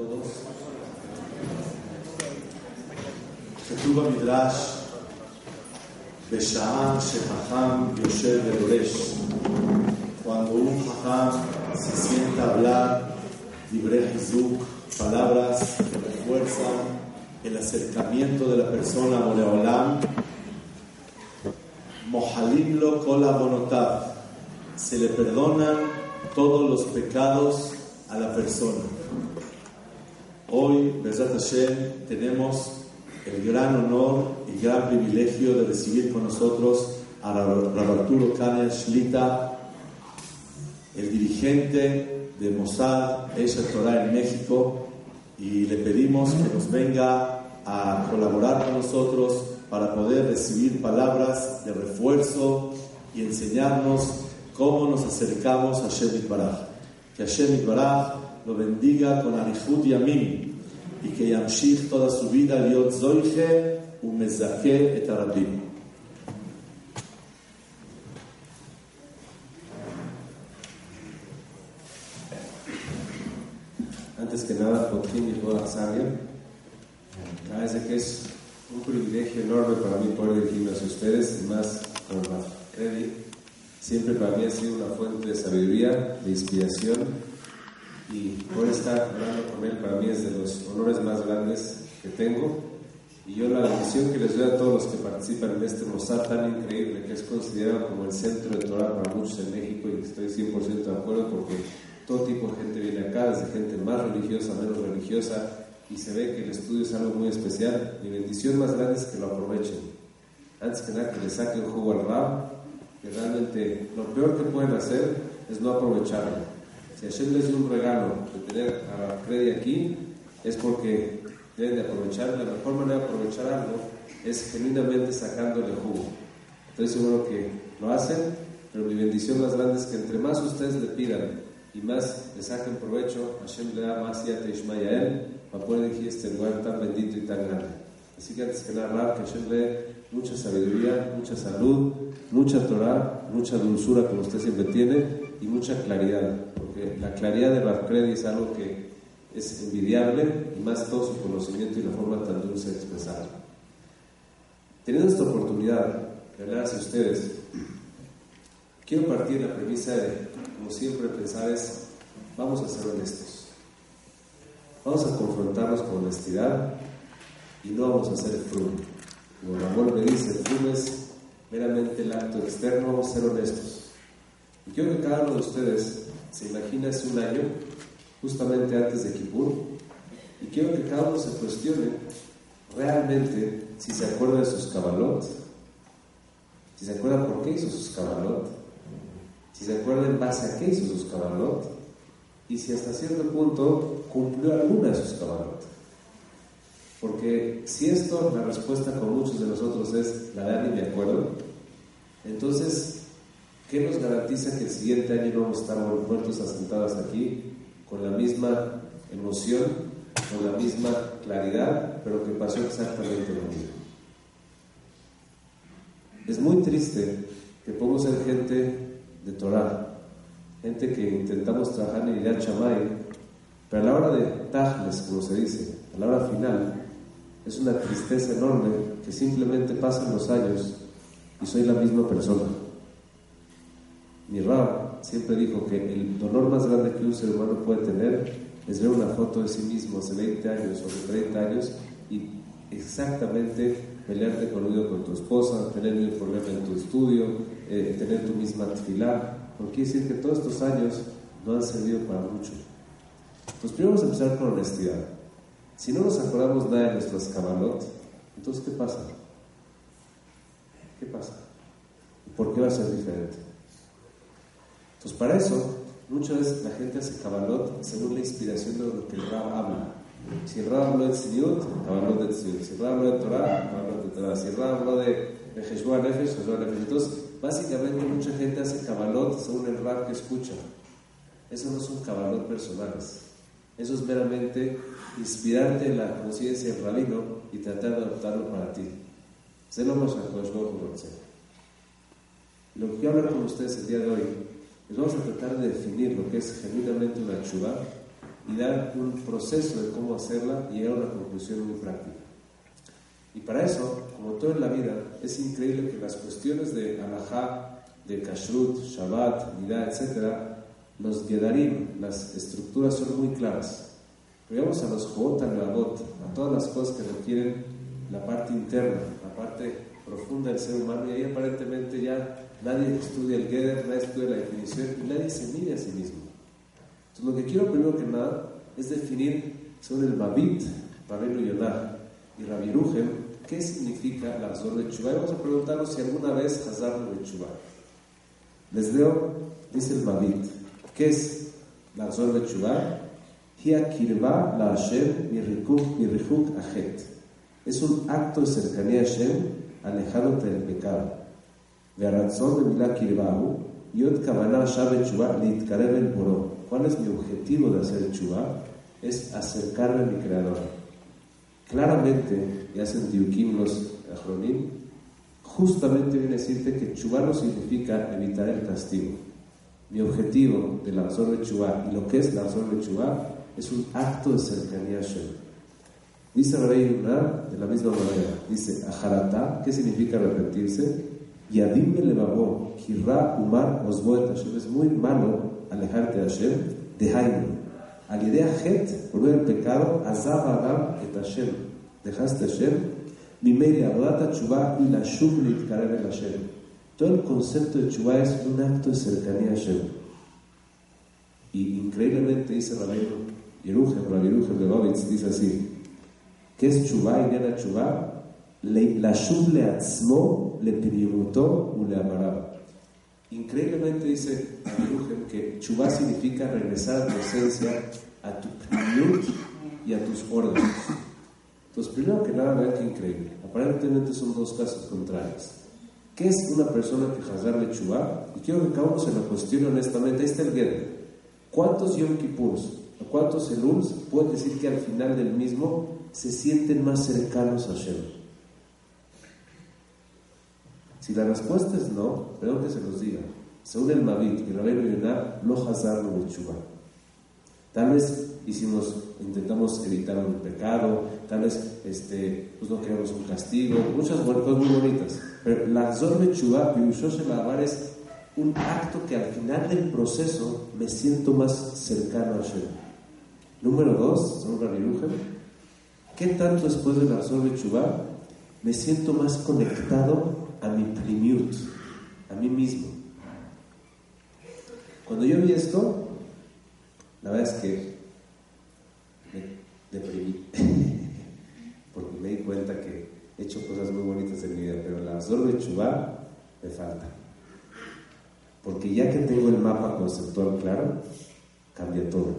todos. Midrash de Sha'an Shehajam Yosef. Cuando un Jajam se sienta a hablar, Libre Hizuk, palabras que refuerzan el acercamiento de la persona a Boreolam, Mohalimlo Kola se le perdonan todos los pecados a la persona. Hoy, Besat Hashem, tenemos el gran honor y gran privilegio de recibir con nosotros a Rav Arturo Kaner Shlita, el dirigente de Mossad Esher Torah en México, y le pedimos que nos venga a colaborar con nosotros para poder recibir palabras de refuerzo y enseñarnos cómo nos acercamos a Hashem Baraj. Que Hashem Baraj lo bendiga con Arihut y Amin y que Yamshich toda su vida Liot Zoiche Umezake et Arabim. Antes que nada, por fin y toda sabia, parece que es un privilegio enorme para mí poder dirigirme hacia ustedes, y más con la crédito. Siempre para mí ha sido una fuente de sabiduría, de inspiración, y poder estar hablando con él para mí es de los honores más grandes que tengo. Y yo la bendición que les doy a todos los que participan en este Mozart tan increíble, que es considerado como el centro de Torah para muchos en México, y estoy 100% de acuerdo porque todo tipo de gente viene acá, desde gente más religiosa, menos religiosa, y se ve que el estudio es algo muy especial. Mi bendición más grande es que lo aprovechen. Antes que nada, que le saquen jugo al rap, que realmente lo peor que pueden hacer es no aprovecharlo. Si Hashem les dio un regalo de tener a Freddy aquí, es porque deben de aprovechar. La mejor manera de aprovechar algo es genuinamente sacándole jugo. Estoy seguro que lo hacen, pero mi bendición más grande es que entre más ustedes le pidan y más le saquen provecho, Hashem le da más yate él para poder dirigir este lugar tan bendito y tan grande. Así que antes que nada, que Hashem le mucha sabiduría, mucha salud, mucha Torah, mucha dulzura como usted siempre tiene y mucha claridad, porque la claridad de Barclay es algo que es envidiable y más todo su conocimiento y la forma tan dulce de expresarlo. Teniendo esta oportunidad de hablar hacia ustedes, quiero partir de la premisa de, como siempre, pensar es, vamos a ser honestos. Vamos a confrontarnos con honestidad y no vamos a ser frum. Como Ramón me dice, frum es meramente el acto externo, vamos a ser honestos. Y quiero que cada uno de ustedes se imagine hace un año, justamente antes de Kippur, y quiero que cada uno se cuestione realmente si se acuerda de sus cabalot, si se acuerda por qué hizo sus cabalot, si se acuerda en base a qué hizo sus cabalot, y si hasta cierto punto cumplió alguna de sus cabalot. Porque si esto, la respuesta con muchos de nosotros es, la verdad ni me acuerdo, entonces, ¿qué nos garantiza que el siguiente año no vamos a estar muertos asentados aquí con la misma emoción, con la misma claridad, pero que pasó exactamente lo mismo? Es muy triste que podemos ser gente de Torah, gente que intentamos trabajar en Irat Chamay, pero a la hora de Tajles, como se dice, a la hora final, es una tristeza enorme que simplemente pasan los años y soy la misma persona. Mi Rab siempre dijo que el dolor más grande que un ser humano puede tener es ver una foto de sí mismo hace 20 años o 30 años y exactamente pelearte con con tu esposa, tener un problema en tu estudio, eh, tener tu misma tefilá, porque decir que todos estos años no han servido para mucho. Pues primero vamos a empezar con honestidad. Si no nos acordamos nada de nuestras cabalot, entonces ¿qué pasa? ¿Qué pasa? ¿Por qué va a ser diferente? Entonces, para eso, muchas veces la gente hace cabalot según la inspiración de lo que el Rab habla. Si el Rab habló de Tziniut, cabalot de Tziniut. Si el Rab habló de Torah, cabalot de Torah. Si el Rab habló de Jeshua Nefesh, Jeshua Nefesh. Entonces, básicamente, mucha gente hace cabalot según el Rab que escucha. Eso no son cabalot personales. Eso es meramente inspirarte en la conciencia del rabino y tratar de adoptarlo para ti. Se lo vamos a Lo que quiero hablar con ustedes el día de hoy es vamos a tratar de definir lo que es genuinamente una chuva y dar un proceso de cómo hacerla y llegar a una conclusión muy práctica. Y para eso, como todo en la vida, es increíble que las cuestiones de alajá, de kashrut, shabbat, nidá, etc., los gedarim, las estructuras son muy claras. Pero vamos a los jot, a todas las cosas que requieren la parte interna, la parte profunda del ser humano, y ahí aparentemente ya nadie estudia el Geder, nadie estudia la definición y nadie se mide a sí mismo. Entonces, lo que quiero primero que nada es definir sobre el Mabit, Rabenu Yonah y Rabbi qué significa la Azor de Chubá. Y vamos a preguntarnos si alguna vez Hazar de Chubá. Les leo, dice el Mabit, ¿qué es la Azor de Chubá? Hia kirva la Hashem. Es un acto de cercanía a Hashem alejándote del pecado. Razón de Milá Kirbahu, Yod Kavaná Shabe Chubá Litkarev el Boró. ¿Cuál es mi objetivo de hacer Chubá? Es acercarme a mi Creador. Claramente, y hacen Diukim los justamente viene a decirte que Chubá no significa evitar el castigo. Mi objetivo de la de Chubá y lo que es la de Chubá es un acto de cercanía a Hashem. Dice Yunah de la misma manera. Dice, Ajarata, ¿qué significa arrepentirse? Yadim levavó, kirra umar osboet Hashem. Es muy malo alejarte de Hashem, de Hainu. Al idea het, por el pecado, azab adam et Hashem. Dejaste Hashem, mi media, rodata chubá y la shub litkarev el Hashem. Todo el concepto de chubá es un acto de cercanía a Hashem. Y increíblemente dice Rabbi Yerujem, Rabbi de Babitz, dice así, ¿Qué es chubá y nada chubá? La shub le atzmo, le pidimutó, u le amaraba. Increíblemente dice que chubá significa regresar a tu esencia, a tu primut y a tus órdenes. Entonces, primero que nada, vean qué increíble. Aparentemente son dos casos contrarios. ¿Qué es una persona que jazgar de chubá? Y quiero que cada uno se lo cuestione honestamente. Ahí está el Geder. ¿Cuántos Yom Kippurs o cuántos Eluls pueden decir que al final del mismo se sienten más cercanos a Hashem? Si la respuesta es no, creo que se los diga. Según el Mavit y Rabbi Yonah, lo hazar lo Tal vez hicimos, intentamos evitar un pecado, tal vez este, pues no queremos un castigo, muchas cosas muy bonitas. Pero la Zor Chuba, es un acto que al final del proceso me siento más cercano a Hashem. Número dos, son ¿Qué tanto después de la de Chubá me siento más conectado a mi primiut, a mí mismo? Cuando yo vi esto, la verdad es que me deprimí, porque me di cuenta que he hecho cosas muy bonitas en mi vida, pero la de Chubá me falta. Porque ya que tengo el mapa conceptual claro, cambia todo.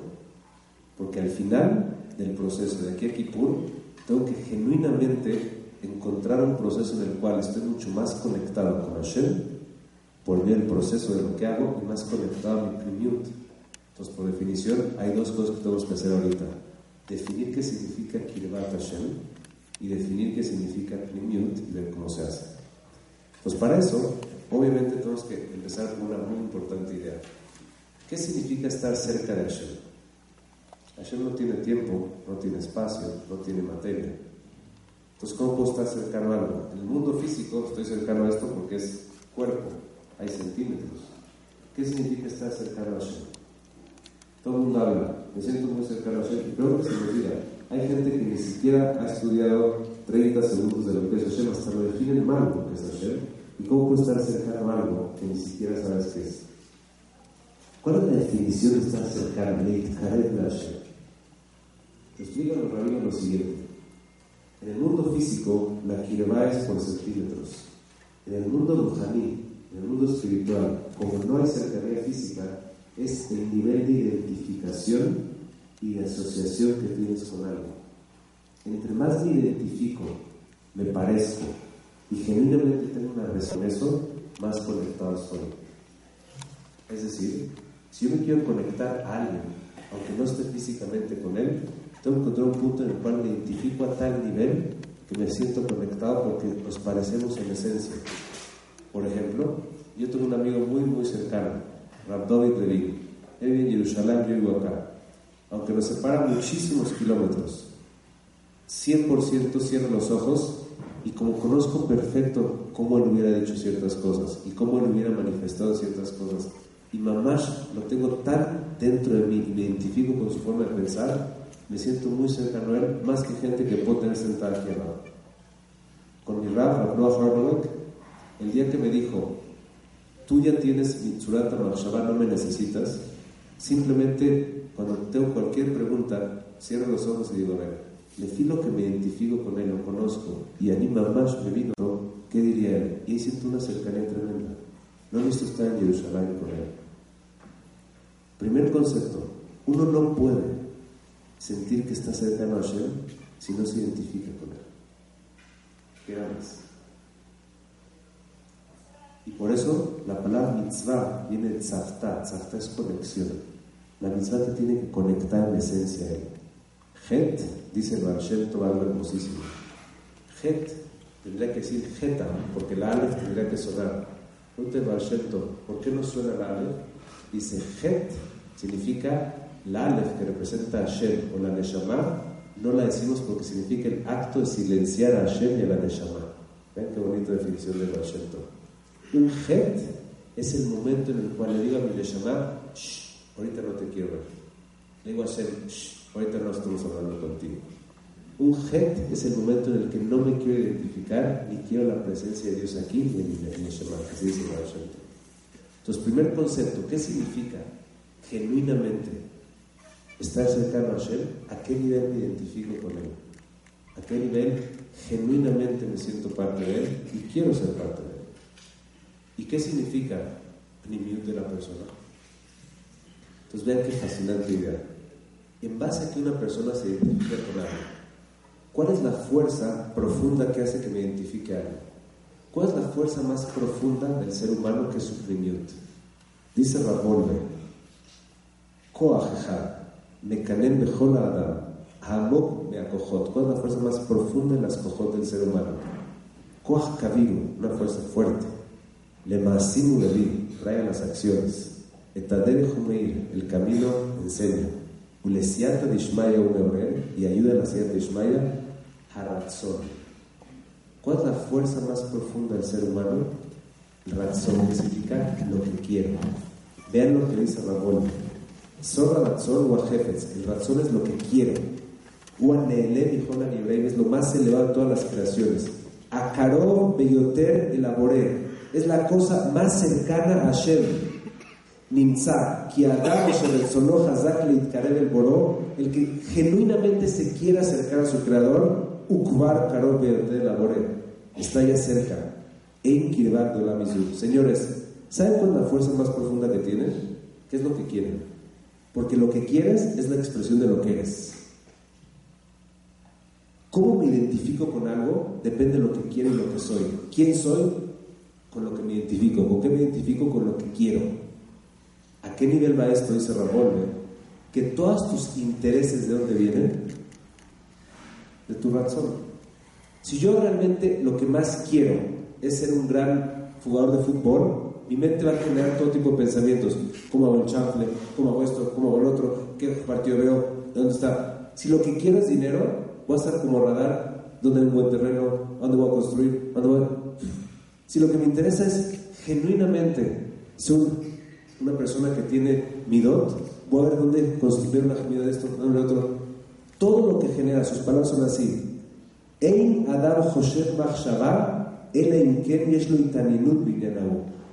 Porque al final del proceso de aquí a Kippur, tengo que genuinamente encontrar un proceso en el cual estoy mucho más conectado con Hashem por ver el proceso de lo que hago y más conectado a mi primiut. Entonces, por definición, hay dos cosas que tenemos que hacer ahorita. Definir qué significa Kirvat Hashem y definir qué significa primiut y ver cómo se hace. Pues para eso, obviamente tenemos que empezar con una muy importante idea. ¿Qué significa estar cerca de Hashem? Hashem no tiene tiempo, no tiene espacio, no tiene materia. Entonces, ¿cómo puedo estar cercano a algo? En el mundo físico estoy cercano a esto porque es cuerpo, hay centímetros. ¿Qué significa estar cercano a Hashem? Todo el mundo habla, me siento muy cercano a Hashem, creo que se me olvida. Hay gente que ni siquiera ha estudiado 30 segundos de lo que es Hashem, hasta lo definen mal lo que es Hashem. ¿Y cómo puedo estar cercano a algo que ni siquiera sabes qué es? ¿Cuál es la definición de estar cercano? a Hashem. Explica los rabinos lo siguiente. En el mundo físico, la kirva es por centímetros. En el mundo rujaní, en el mundo espiritual, como no hay cercanía física, es el nivel de identificación y de asociación que tienes con algo. Entre más me identifico, me parezco y genuinamente tengo una resonancia, más conectado estoy. Es decir, si yo me quiero conectar a alguien, aunque no esté físicamente con él, tengo que encontrar un punto en el cual me identifico a tal nivel que me siento conectado porque nos parecemos en esencia. Por ejemplo, yo tengo un amigo muy, muy cercano, Rabdovid Levin. Él vive en Jerusalén, yo vivo acá. aunque nos separan muchísimos kilómetros, 100% cierro los ojos y como conozco perfecto cómo él hubiera dicho ciertas cosas y cómo él hubiera manifestado ciertas cosas, y mamás lo tengo tan dentro de mí me identifico con su forma de pensar, me siento muy cercano a él, más que gente que puedo tener sentada aquí al lado. Con mi Rab, Noah el día que me dijo, tú ya tienes mi Tzurata no me necesitas, simplemente cuando tengo cualquier pregunta, cierro los ojos y digo, a ver, le filo que me identifico con él, lo conozco, y a mí mamás me vino, ¿qué diría él? Y siento una cercanía tremenda. No he visto estar en Jerusalén con él. Primer concepto, uno no puede sentir que está cercano a Hashem si no se identifica con él. ¿Qué amas? Y por eso la palabra mitzvah viene de tzafta. Tzafta es conexión. La mitzvah te tiene que conectar en esencia a él. Het, dice el algo hermosísimo. Het tendría que decir Geta, porque la Aleph tendría que sonar. Pregunta el ¿por qué no suena la Aleph? Dice Het significa la Aleph que representa a Hashem o la Neshama, no la decimos porque significa el acto de silenciar a Hashem y a la Neshama. Ven qué bonita definición de Barshem Un Het es el momento en el cual le digo a mi Neshama, Shh, ahorita no te quiero ver. Le digo a Hashem, Shh, Ahorita no estamos hablando contigo. Un het es el momento en el que no me quiero identificar ni quiero la presencia de Dios aquí ni en el Shema, así dice Entonces, primer concepto, ¿qué significa genuinamente estar cercano a Hashem? ¿A qué nivel me identifico con Él? ¿A qué nivel genuinamente me siento parte de Él y quiero ser parte de Él? ¿Y qué significa pnimiut de la persona? Entonces vean qué fascinante idea en base a que una persona se identifica con algo. ¿Cuál es la fuerza profunda que hace que me identifique a algo? ¿Cuál es la fuerza más profunda del ser humano que es sufrimiento? Dice Rabolve, Bechol Adam, Hamok me acojot. ¿Cuál es la fuerza más profunda en las cojot del ser humano? Una fuerza fuerte. Las acciones. El camino enseña. Y ayuda la. ¿Cuál es la fuerza más profunda del ser humano? Razón, significa lo que quiero. Vean lo que dice Rabón. Sora Ratzon o El razón es lo que quiero. Uanele y es lo más elevado de todas las creaciones. Akarov Beyoter elaboré. Es la cosa más cercana a Hashem. Nimsa, el que genuinamente se quiera acercar a su creador, Ukvar Karol de Labore, está ya cerca. En la Señores, ¿saben cuál es la fuerza más profunda que tienen? ¿Qué es lo que quieren? Porque lo que quieres es la expresión de lo que eres. ¿Cómo me identifico con algo? Depende de lo que quiero y lo que soy. ¿Quién soy? Con lo que me identifico. ¿Con qué me identifico? Con lo que quiero. ¿A qué nivel va esto? Dice Ramón, que todos tus intereses de dónde vienen? De tu razón. Si yo realmente lo que más quiero es ser un gran jugador de fútbol, mi mente va a generar todo tipo de pensamientos. ¿Cómo hago el chanfle? ¿Cómo hago esto? ¿Cómo hago el otro? ¿Qué partido veo? ¿Dónde está? Si lo que quiero es dinero, voy a estar como radar. ¿Dónde hay un buen terreno? ¿Dónde voy a construir? ¿Dónde voy Si lo que me interesa es genuinamente ser una persona que tiene midot, voy a ver dónde construir una gemida de esto, de otro. Todo lo que genera, sus palabras son así. Ein Adam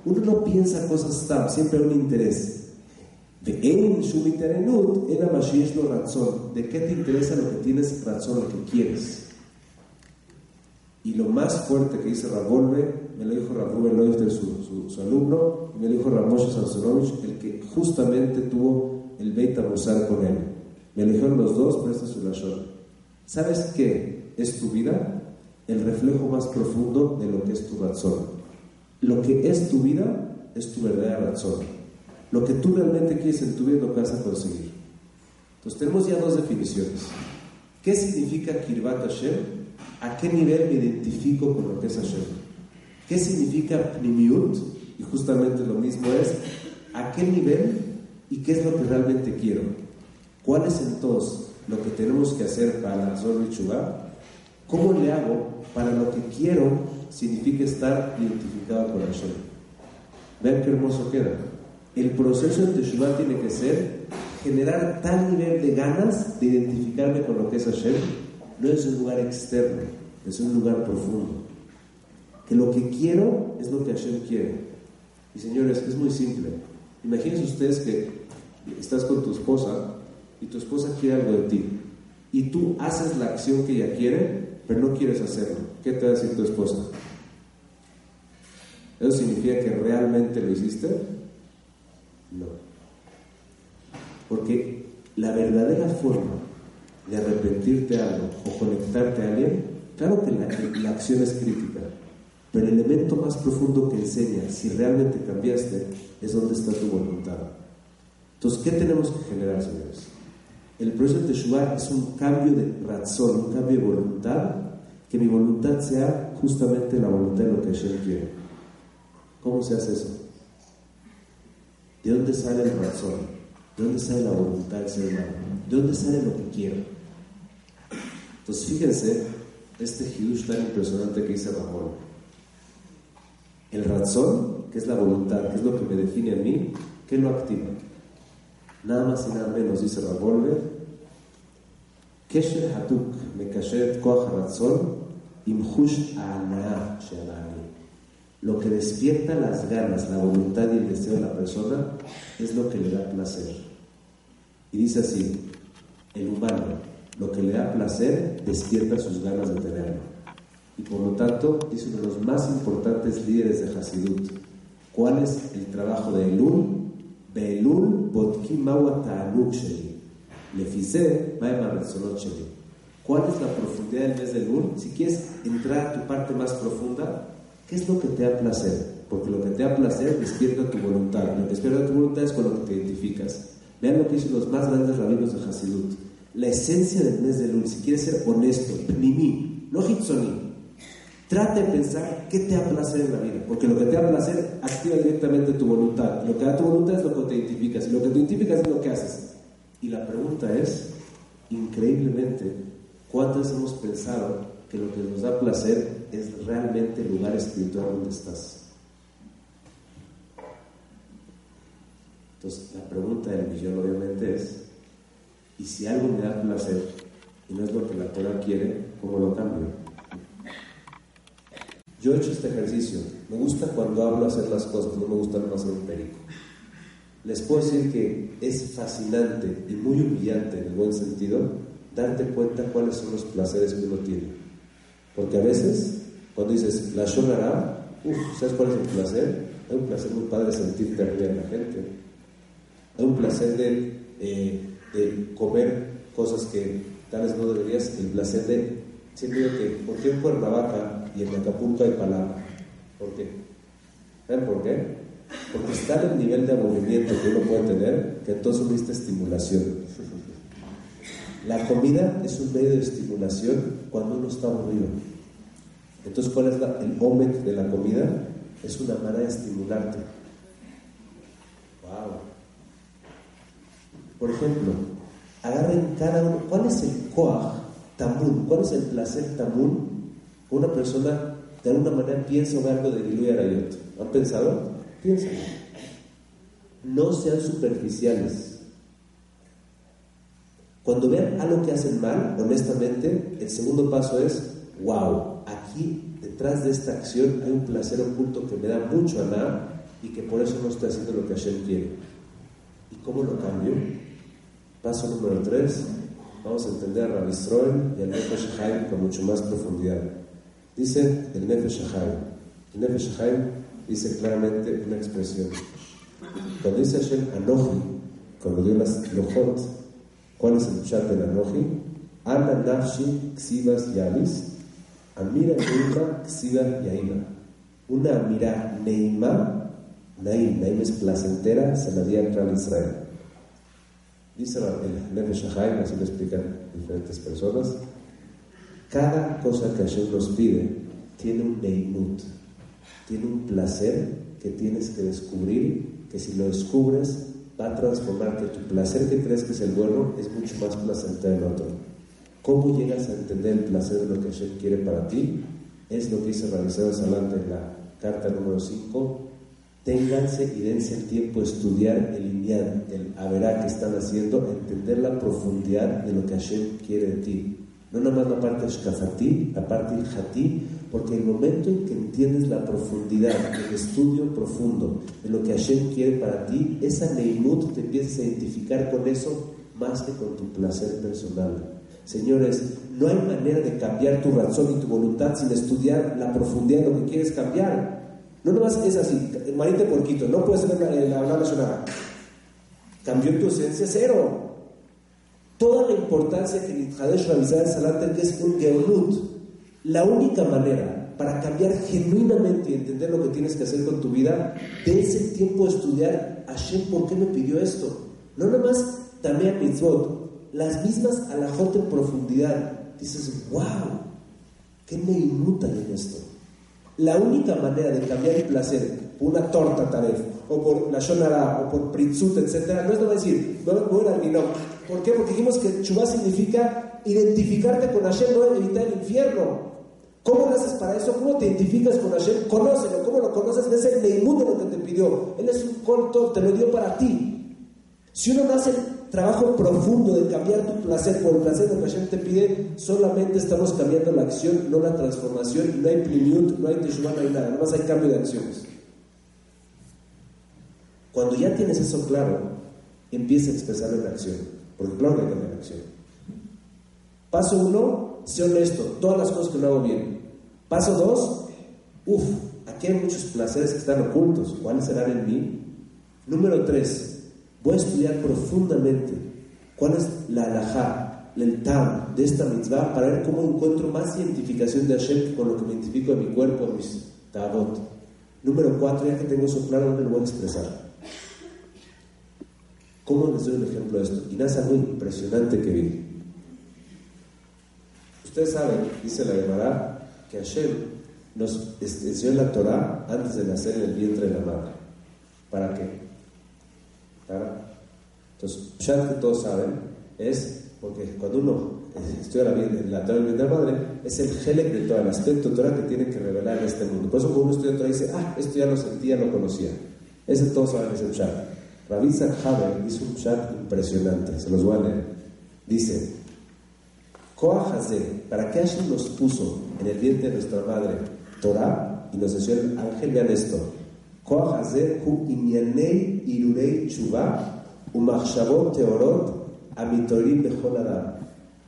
Uno no piensa cosas tam, siempre un interés. De Ein razón. ¿De qué te interesa lo que tienes razón, lo que quieres? Y lo más fuerte que dice Ravolve, me lo dijo Ravolve de su, su, alumno, me lo dijo Ramoshe Sansonovich, el que justamente tuvo el Beit Musar con él. Me lo dijeron los dos, pero este es su lashon. ¿Sabes qué es tu vida? El reflejo más profundo de lo que es tu razón. Lo que es tu vida es tu verdadera razón. Lo que tú realmente quieres en tu vida lo que vas a conseguir. Entonces tenemos ya dos definiciones. ¿Qué significa Kirvat Hashem? ¿A qué nivel me identifico con lo que es Hashem? ¿Qué significa Pnimiut? Y justamente lo mismo es, ¿a qué nivel y qué es lo que realmente quiero? ¿Cuál es entonces lo que tenemos que hacer para la Chubá? ¿Cómo le hago para lo que quiero significa estar identificado con Hashem? Vean qué hermoso queda. El proceso de Teshuvah tiene que ser generar tal nivel de ganas de identificarme con lo que es Hashem. No es un lugar externo, es un lugar profundo. Que lo que quiero es lo que Hashem quiere. Y señores, es muy simple. Imagínense ustedes que estás con tu esposa y tu esposa quiere algo de ti. Y tú haces la acción que ella quiere, pero no quieres hacerlo. ¿Qué te va a decir tu esposa? ¿Eso significa que realmente lo hiciste? No. Porque la verdadera forma de arrepentirte de algo o conectarte a alguien, claro que la, la acción es crítica, pero el elemento más profundo que enseña si realmente cambiaste es dónde está tu voluntad. Entonces, ¿qué tenemos que generar, señores? El proceso de Teshuvah es un cambio de razón, un cambio de voluntad, que mi voluntad sea justamente la voluntad de lo que Hashem quiere. ¿Cómo se hace eso? ¿De dónde sale el razón? ¿De dónde sale la voluntad del ser humano? ¿De dónde sale lo que quiero? Entonces fíjense este hidush tan impresionante que dice Ramón. El razón, que es la voluntad, que es lo que me define a mí, ¿qué lo activa? Nada más y nada menos, dice Ravolver, Kesher Hatuk Mekashet Koach Ratzon Lo que despierta las ganas, la voluntad y el deseo de la persona es lo que le da placer. Y dice así, el humano, lo que le da placer despierta sus ganas de tenerlo. Y por lo tanto, es uno de los más importantes líderes de Hasidut. ¿Cuál es el trabajo de Elul? Beelul botkim sheli. ¿Cuál es la profundidad del mes de Elul? Si quieres entrar a tu parte más profunda, ¿Qué es lo que te da placer? Porque lo que te da placer despierta tu voluntad. Lo que despierta tu voluntad es con lo que te identificas. Vean lo que dicen los más grandes rabinos de Hasidut. La esencia del mes de Lul, si quieres ser honesto, mí, no hitzoni, trate de pensar qué te da placer en la vida. Porque lo que te da placer activa directamente tu voluntad. Lo que da tu voluntad es lo que te identificas. Y lo que te identificas es lo que haces. Y la pregunta es, increíblemente, ¿cuántas hemos pensado que lo que nos da placer es realmente el lugar espiritual donde estás. Entonces, la pregunta del millón obviamente es, ¿y si algo me da placer y no es lo que la Torah quiere, cómo lo cambio? Yo he hecho este ejercicio. Me gusta cuando hablo hacer las cosas, no me gusta no hacer un perico. Les puedo decir que es fascinante y muy humillante en el buen sentido darte cuenta cuáles son los placeres que uno tiene. Porque a veces, cuando dices la Shonara, ¿sabes cuál es el placer? Hay un placer muy padre sentirte arriba de la gente. Hay un placer de, eh, de comer cosas que tal vez no deberías. El placer de. Siempre digo que, ¿por qué en Cuernavaca y en Acapulco hay palabra? ¿Por qué? ¿Saben por qué? Porque está el nivel de aburrimiento que uno puede tener, que entonces necesita estimulación. La comida es un medio de estimulación cuando uno está aburrido. Entonces, ¿cuál es el omet de la comida? Es una manera de estimularte. Wow. Por ejemplo, agarren cada uno. ¿Cuál es el koach tamun? ¿Cuál es el placer tamun? Una persona de alguna manera piensa o algo de Gilu Arayot. ¿Han pensado? Piensen. No sean superficiales. Cuando vean algo que hacen mal, honestamente, el segundo paso es, wow, aquí detrás de esta acción hay un placer oculto que me da mucho a nada y que por eso no estoy haciendo lo que Hashem quiere. ¿Y cómo lo cambio? Paso número tres, vamos a entender a Rabbi y al Nefesh Haim con mucho más profundidad. Dice el Nefesh Haim. El Nefesh Haim dice claramente una expresión. Cuando dice Hashem Anoji, cuando dio las Lojot, ¿Cuál es el chat de la Noji? Ana Nafshi Ksivas Yavis, Amira Neima Ksiva Yaima. Una Amira Neima, Naim, Naim es placentera, se la di a Israel. Dice el Nefesh así lo explican diferentes personas. Cada cosa que Hashem nos pide tiene un Neimut, tiene un placer que tienes que descubrir, que si lo descubres va a transformarte. Tu placer que crees que es el bueno es mucho más placentero el otro. ¿Cómo llegas a entender el placer de lo que Hashem quiere para ti? Es lo que dice Rabisado Salante en la carta número 5. Ténganse y dense el tiempo a estudiar el Inyan, el Averá que están haciendo, entender la profundidad de lo que Hashem quiere de ti. No nada más la parte Shkafati, la parte Hati, porque el momento en que entiendes la profundidad, el estudio profundo de lo que Hashem quiere para ti, esa Neimut te empiezas a identificar con eso más que con tu placer personal. Señores, no hay manera de cambiar tu razón y tu voluntad sin estudiar la profundidad de lo que quieres cambiar. No nomás es así, marite porquito, no puedes ser la, la, la Cambió tu esencia cero. Toda la importancia que Salat es un Geulut. La única manera para cambiar genuinamente y entender lo que tienes que hacer con tu vida, dense el tiempo de estudiar Hashem, ¿por qué me pidió esto? No nada más también mitzvot, las mismas alajot en profundidad. Dices, wow, ¿qué me inmuta en esto? La única manera de cambiar el placer por una torta, tal vez, o por la shonara, o por pritzut, etc., no es nada decir, voy a ir ¿Por qué? Porque dijimos que chubá significa identificarte con Hashem, no evitar el infierno. ¿Cómo lo haces para eso? ¿Cómo te identificas con Hashem? Conócelo. ¿Cómo lo conoces? Es el neimundo lo que te pidió. Él es un corto, te lo dio para ti. Si uno no hace trabajo profundo de cambiar tu placer por el placer que Hashem te pide, solamente estamos cambiando la acción, no la transformación. No hay plimiut, no hay teshuvah, no hay nada. Nada más hay cambio de acciones. Cuando ya tienes eso claro, empieza a expresarlo en acción. Porque claro que hay que acción. Paso uno, sé honesto, todas las cosas que no hago bien. Paso dos, uff, aquí hay muchos placeres que están ocultos. ¿Cuáles serán en mí? Número tres, voy a estudiar profundamente cuál es la alajá, el tam de esta mitzvah para ver cómo encuentro más identificación de Hashem con lo que me identifico de mi cuerpo, mis tabot. Número cuatro, ya que tengo eso claro, ¿dónde lo voy a expresar? ¿Cómo les doy un ejemplo de esto? Y nada algo impresionante que vi. Ustedes saben, dice la Gemara, que Hashem nos enseñó la Torah antes de nacer en el vientre de la madre. ¿Para qué? ¿Para? Entonces, ya que todos saben, es porque cuando uno estudia la, la Torah del vientre de la madre, es el gelec de todo el aspecto Torah que tiene que revelar en este mundo. Por eso cuando uno estudia Torah dice, ah, esto ya lo sentía, lo conocía. Ese todos saben, es el Shabbat. Rabbi Haber hizo un chat impresionante, se los voy a leer. Dice, ¿para qué Hashem nos puso en el vientre de nuestra madre Torah? Y nos decía el ángel, vean esto.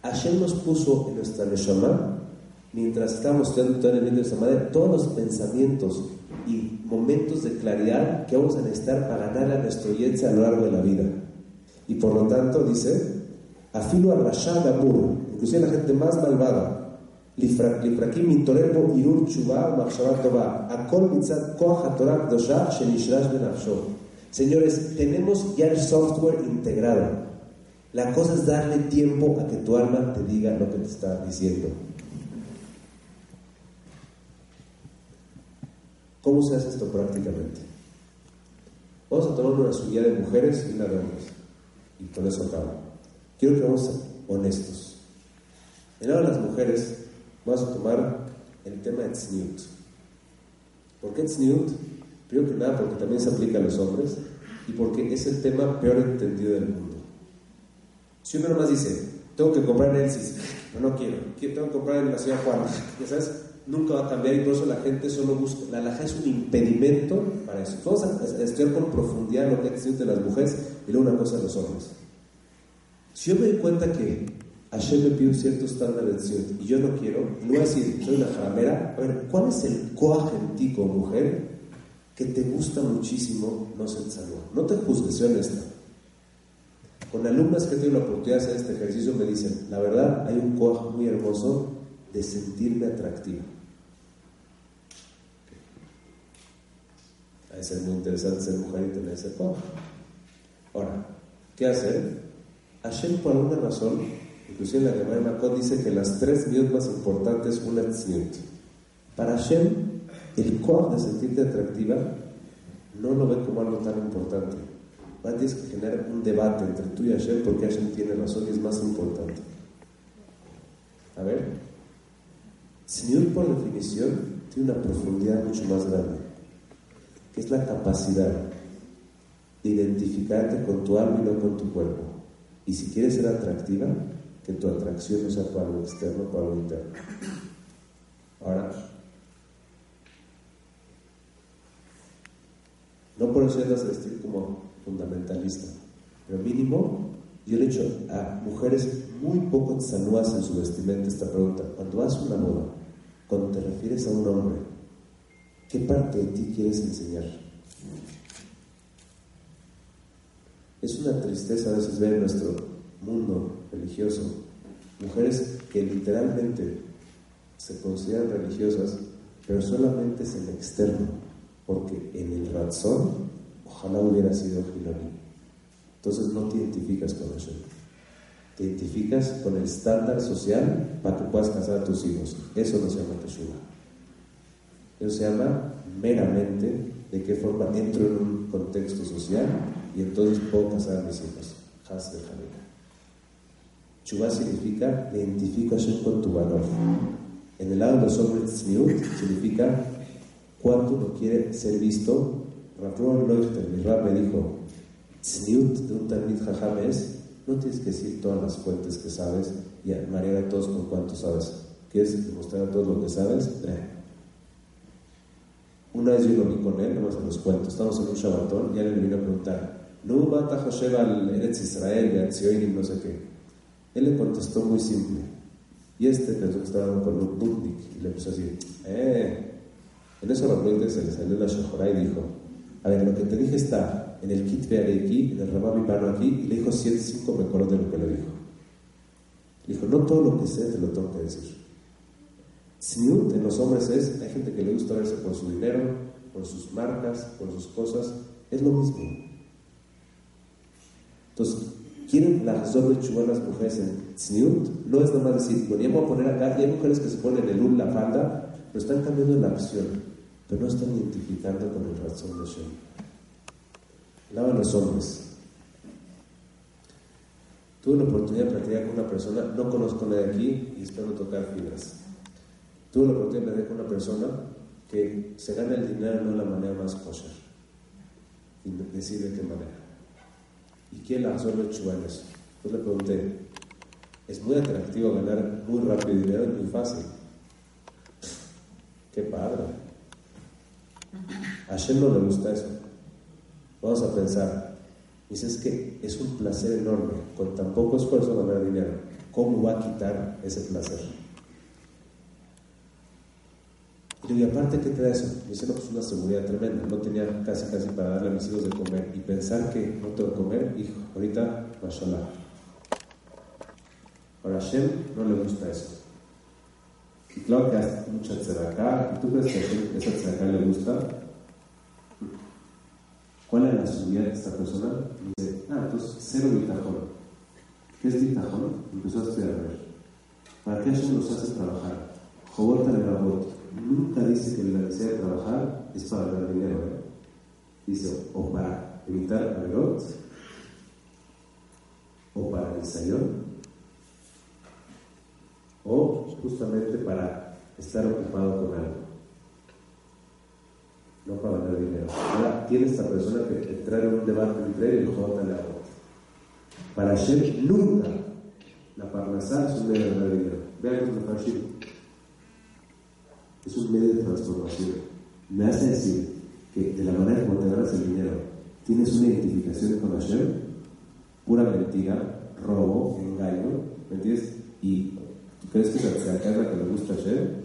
Hashem nos puso en nuestra neshama, mientras estamos estudiando en el vientre de nuestra madre, todos los pensamientos y momentos de claridad que vamos a necesitar para ganar a nuestro a lo largo de la vida. Y por lo tanto, dice, afilo a Rashad Amur, inclusive la gente más malvada, לפרקים מתעורר בו ערעור תשובה ומחשבה טובה. הכל מצד כוח התורה הקדושה שנשרש בנפשו. Señores, tenemos ya el software integrado. La cosa es darle tiempo a que tu alma te diga lo que te está diciendo. ¿Cómo se hace esto prácticamente? Vamos a tomar una subida de mujeres y una de hombres. Y con eso acabo. Quiero que vamos honestos. En lado de las mujeres, vamos a tomar el tema de Tzniut. ¿Por qué Tzniut? Primero que nada, porque también se aplica a los hombres y porque es el tema peor entendido del mundo. Si uno nomás dice, tengo que comprar en Elsis, no, no quiero, tengo que comprar en la ciudad Juana, ¿ya sabes? nunca va a cambiar y por eso la gente solo busca, la alhaja es un impedimento para eso. Vamos a estudiar con profundidad lo que existe de las mujeres y luego una cosa de los hombres. Si yo me doy cuenta que Hashem me pide un cierto estándar de y yo no quiero, no voy a decir, soy una jaramera, a ver, ¿cuál es el coaje en ti como mujer que te gusta muchísimo no ser salud? No te juzgues, soy honesta. Con alumnas que tengo la oportunidad de hacer este ejercicio me dicen, la verdad, hay un coaje muy hermoso de sentirme atractiva. A ser muy interesante ser mujer y tener ese poder. Ahora, ¿qué hacer? Hashem por alguna razón, inclusive la Gemara Makot dice que las tres miot más importantes, una tzniut. Para Hashem, el core de sentirte atractiva no lo ve como algo tan importante. tienes que generar un debate entre tú y Hashem porque Hashem tiene razón y es más importante. A ver, Señor por definición tiene una profundidad mucho más grande, que es la capacidad de identificarte con tu alma y no con tu cuerpo. Y si quieres ser atractiva, que tu atracción no sea para lo externo, para lo interno. Ahora, no por eso debes vestir como fundamentalista, pero mínimo yo le he hecho a mujeres muy poco sanudas en su vestimenta esta pregunta. Cuando a una boda, cuando te refieres a un hombre, ¿qué parte de ti quieres enseñar? Es una tristeza a veces ver en nuestro mundo religioso mujeres que literalmente se consideran religiosas, pero solamente es en externo, porque en el razón ojalá hubiera sido Giloni. Entonces no te identificas con Hashem. Te identificas con el estándar social para que puedas casar a tus hijos. Eso no se llama Teshuvah. Eso se llama meramente de qué forma entro en un contexto social y entonces puedo casar a mis hijos. Has de Chubá significa me identifico a con tu valor. En el lado de los hombres significa cuánto uno quiere ser visto. Rafael Leuchter, mi rab, me dijo, tzniut de un talmid jajam es, no tienes que decir todas las fuentes que sabes y marear a todos con cuánto sabes. ¿Quieres demostrar a todos lo que sabes? Eh. Una vez yo lo vi con él, no se los cuento, estamos en un shabatón y él me vino a preguntar, ¿no mata Hashem al Eretz Israel, de y no sé qué? Él le contestó muy simple. Y este pensó que estaba con un putnik y le puso así, ¡eh! En eso la se le salió la shahorá y dijo, a ver, lo que te dije está en el kit aquí, en el Ramá pano aquí, y le dijo 105 me acuerdo de lo que le dijo. Le dijo, no todo lo que sé te lo tengo que decir. Sniut en los hombres es, hay gente que le gusta verse por su dinero, por sus marcas, por sus cosas, es lo mismo. Entonces, quieren razón de las mujeres en Sniut, no es nada más decir, bueno, ya voy a poner acá, y hay mujeres que se ponen el ul, la falda, pero están cambiando la opción, pero no están identificando con el razón de Shem. Lavan los hombres. Tuve la oportunidad de platicar con una persona, no conozco a nadie aquí y espero tocar fibras. Tuve la oportunidad de platicar con una persona que se gana el dinero no de la manera más kosher y decide de qué manera. ¿Y quién la resuelve Chubá en eso? Pues le pregunté, es muy atractivo ganar muy rápido dinero, muy fácil. Qué padre. A Shem no le gusta eso. Vamos a pensar. Dice, es que es un placer enorme, con tan poco esfuerzo ganar dinero. ¿Cómo va a quitar ese placer? Y le aparte, ¿qué te da eso? Dice, no, pues una seguridad tremenda. No tenía casi, casi para darle a mis hijos de comer. Y pensar que no tengo que comer, hijo, ahorita, mashallah. Ahora, a Hashem no le gusta eso. Y claro que hace mucha tzedakah. ¿Y tú crees que a esa tzedakah le gusta? ¿Cuál es la seguridad de esta persona? Dice, ah, entonces, cero bitajón. ¿Qué es bitajón? Empezó a estudiar. ¿Para qué Hashem los hace trabajar? La nunca dice que la necesidad de trabajar es para ganar dinero. ¿eh? Dice, o para evitar averot, o para el sayón, o justamente para estar ocupado con algo. No para ganar dinero. Ahora tiene esta persona que entrar en un debate entre él y el J la Para Hashem nunca la parnasá es un medio de ganar dinero. Vean los es un medio de transformación. Me hace decir que de la manera como te ganas el dinero, tienes una identificación con Hashem, pura mentira, robo, engaño, ¿me entiendes? Y tú crees que se alcanza que le gusta Hashem.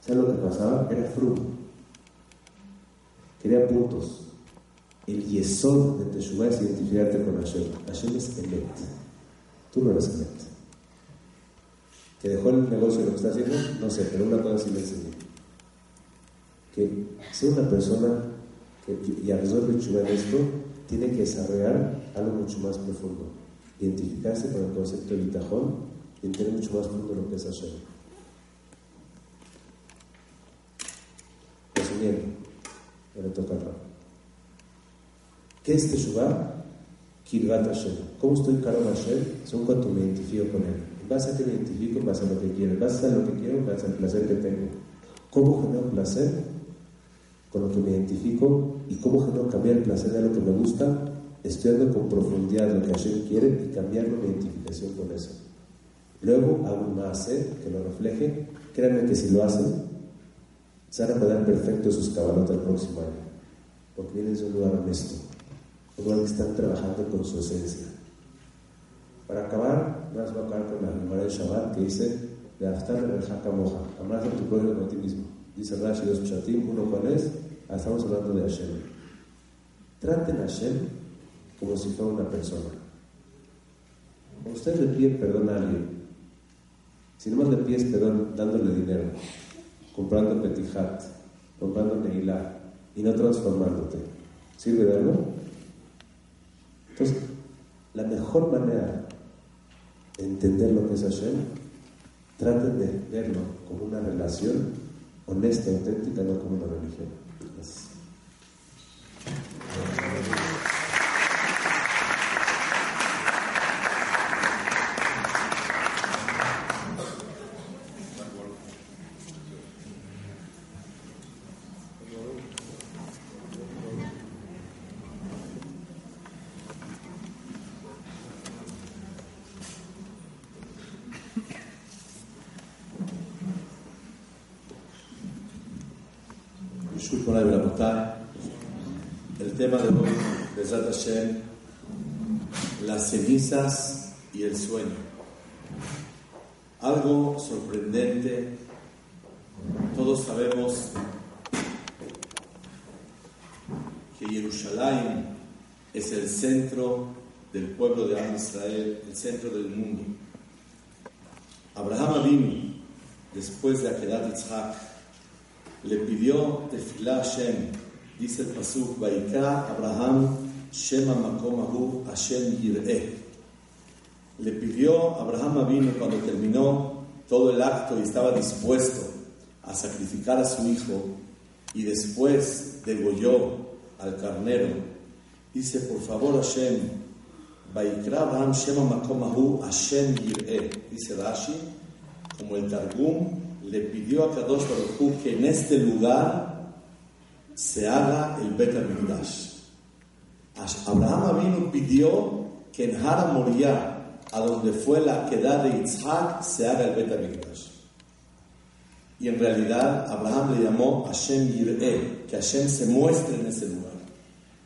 ¿Sabes lo que pasaba? Era fruto. Quería puntos. El yesod de Teshuvah es identificarte con Hashem. Hashem es Emet. Tú no eres Emet que dejó el negocio de lo que está haciendo, no sé, pero una cosa sí le enseñé. Que sea una persona que y resolver chubar esto, tiene que desarrollar algo mucho más profundo. Identificarse con el concepto de bitajón y entender mucho más profundo lo que es Hashem. Resumiendo, le toca Rab. ¿Qué es Teshuvah? Kirvat Hashem. ¿Cómo estoy caro a Hashem? Son cuanto me identifico con él. En base a que me identifico, en a lo que quiero. En base a lo que quiero, en base al placer que tengo. ¿Cómo genero placer? Con lo que me identifico. ¿Y cómo genero cambiar el placer de lo que me gusta? Estudiando con profundidad lo que Hashem quiere y cambiando mi identificación con eso. Luego hago un hacer que lo refleje. Créanme que si lo hacen, se van a quedar perfectos sus caballotas el próximo año. Porque vienen de un lugar honesto igual que están trabajando con su esencia. Para acabar, voy a acabar con la memoria de Shabbat que dice, de Aftar de Moja, amarás a tu prójimo como a ti mismo. Dice Rashi dos Pshatim, uno cuál es, ah, estamos hablando de Hashem. Traten a Hashem como si fuera una persona. Cuando usted le pide perdón a alguien, si no más le pides perdón dándole dinero, comprando petijat, comprando neilá y no transformándote, ¿sirve de algo? Entonces, la mejor manera entender lo que es Hashem, traten de verlo como una relación honesta, auténtica, no como una religión. El tema de hoy, Besat Hashem, las cenizas y el sueño. Algo sorprendente, todos sabemos que Jerusalén es el centro del pueblo de Israel, el centro del mundo. Abraham vino después de Akedat Yitzhak, le pidió tefilá Hashem, dice el pasuk, Vaikra Abraham Shema Makomahu Hashem Yireh. Le pidió Abraham vino cuando terminó todo el acto y estaba dispuesto a sacrificar a su hijo y después degolló al carnero. Dice, por favor Hashem, Vaikra Abraham Shema Makomahu Hashem Yireh. Dice Rashi, como el Targum le pidió a Kadosh Baruj que en este lugar se haga el Bet HaMikdash. Abraham vino pidió que en Hara Moriah, a donde fue la queda de Yitzhak, se haga el Bet HaMikdash. Y en realidad Abraham le llamó Hashem Yireh, que Hashem se muestre en ese lugar.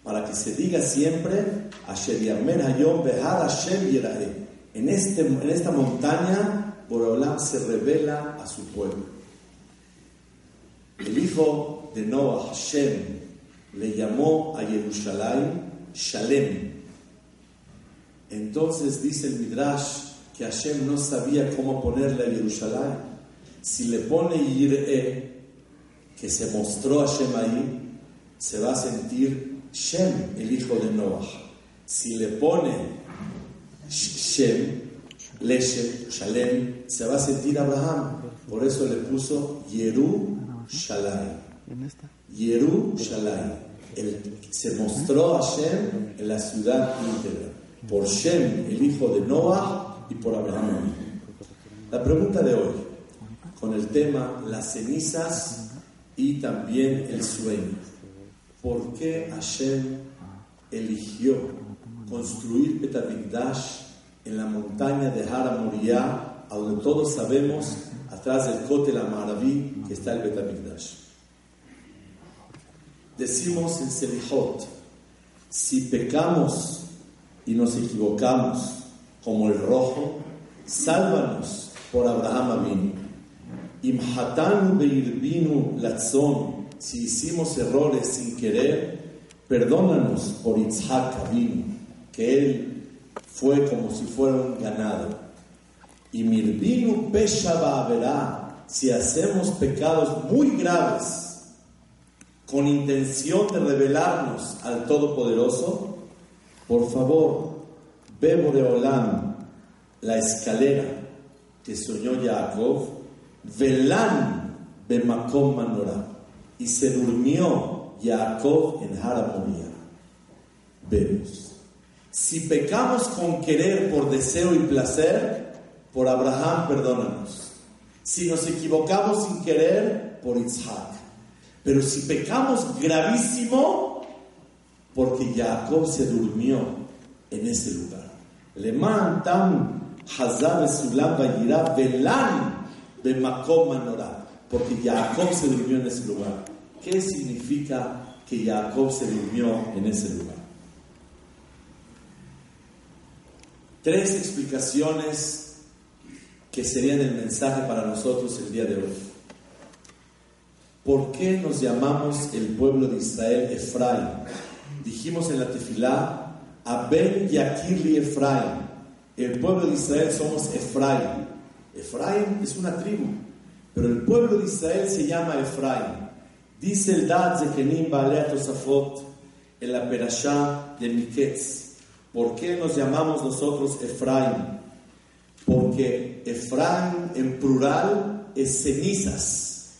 Para que se diga siempre, Hashem Hayom Behar Hashem Yireh. En, este, en esta montaña Borolam se revela a su pueblo. El hijo de Noah, Hashem, le llamó a Jerusalén Shalem. Entonces dice el Midrash que Hashem no sabía cómo ponerle a Jerusalén. Si le pone Yireh, que se mostró a Hashem ahí, se va a sentir Shem, el hijo de Noah. Si le pone Shem, Leshem, Shalem, se va a sentir Abraham. Por eso le puso Yeru Shalai. Yeru Shalai. se mostró a Shem en la ciudad íntegra. Por Shem, el hijo de Noah, y por Abraham. La pregunta de hoy, con el tema las cenizas y también el sueño. ¿Por qué Hashem eligió construir Betamigdash en la montaña de Hara Moriah, donde todos sabemos, atrás del Kotel Amaraví, que está el Betamigdash. Decimos en Selichot, si pecamos y nos equivocamos como el rojo, sálvanos por Abraham Avinu. Imhatanu beirbinu latzon, si hicimos errores sin querer, perdónanos por Yitzhak Avinu, que él fue como si fuera un ganado. Y Mirvinu Peshaba verá si hacemos pecados muy graves con intención de revelarnos al Todopoderoso, por favor, bebo de Olam la escalera que soñó Jacob, velán Bemakom Manorá, y se durmió Jacob en Haramonía. Vemos. Si pecamos con querer por deseo y placer, por Abraham perdónanos. Si nos equivocamos sin querer, por Isaac. Pero si pecamos gravísimo, porque Jacob se durmió en ese lugar. Le tam hazab sulam vayirá velan bemakom manorá. Porque Jacob se durmió en ese lugar. ¿Qué significa que Jacob se durmió en ese lugar? Tres explicaciones que serían el mensaje para nosotros el día de hoy. ¿Por qué nos llamamos el pueblo de Israel Efraín? Dijimos en la tefilá, Abel Yakirli Efraín. El pueblo de Israel somos Efraín. Efraín es una tribu, pero el pueblo de Israel se llama Efraín. Dice el Dad Zekenim Baalea Tosafot en la Perashá de Miketz. ¿Por qué nos llamamos nosotros Efraín? Porque Efraín en plural es cenizas.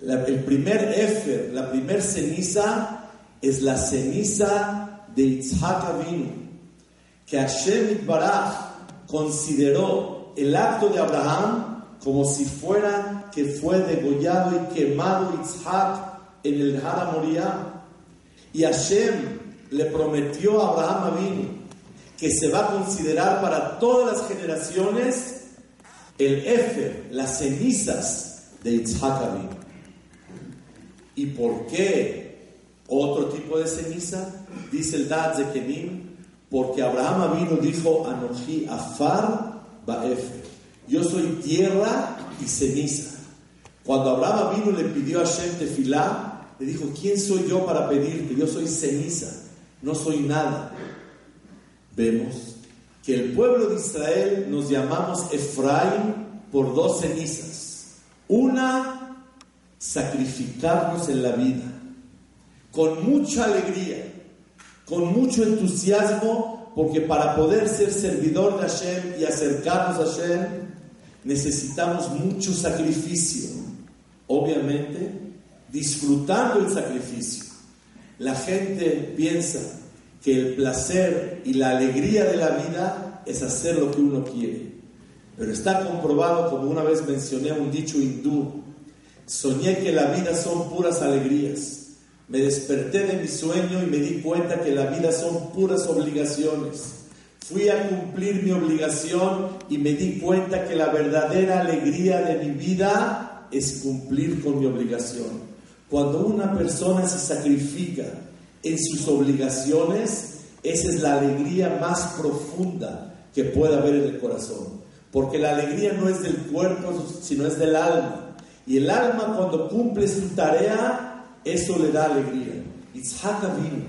el primer Efer, la primer ceniza, es la ceniza de Yitzhak Avinu, que Hashem Baraj consideró el acto de Abraham como si fuera que fue degollado y quemado Yitzhak en el Hara Y Hashem le prometió a Abraham Avinu que se va a considerar para todas las generaciones el Efer, las cenizas de Yitzhak. ¿Y por qué otro tipo de ceniza? Dice el Dad de Kenim, porque Abraham Avinu dijo, Anoji Afar Baefer, yo soy tierra y ceniza. Cuando Abraham Avinu le pidió a Shem Tefilá, le dijo, ¿quién soy yo para pedirte? Yo soy ceniza no soy nada. Vemos que el pueblo de Israel nos llamamos Efraín por dos cenizas. Una, sacrificarnos en la vida, con mucha alegría, con mucho entusiasmo, porque para poder ser servidor de Hashem y acercarnos a Hashem, necesitamos mucho sacrificio. Obviamente, disfrutando el sacrificio. La gente piensa que el placer y la alegría de la vida es hacer lo que uno quiere. Pero está comprobado, como una vez mencioné un dicho hindú, soñé que la vida son puras alegrías. Me desperté de mi sueño y me di cuenta que la vida son puras obligaciones. Fui a cumplir mi obligación y me di cuenta que la verdadera alegría de mi vida es cumplir con mi obligación. Cuando una persona se sacrifica en sus obligaciones, esa es la alegría más profunda que puede haber en el corazón. Porque la alegría no es del cuerpo, sino es del alma. Y el alma cuando cumple su tarea, eso le da alegría. Itzhak vino,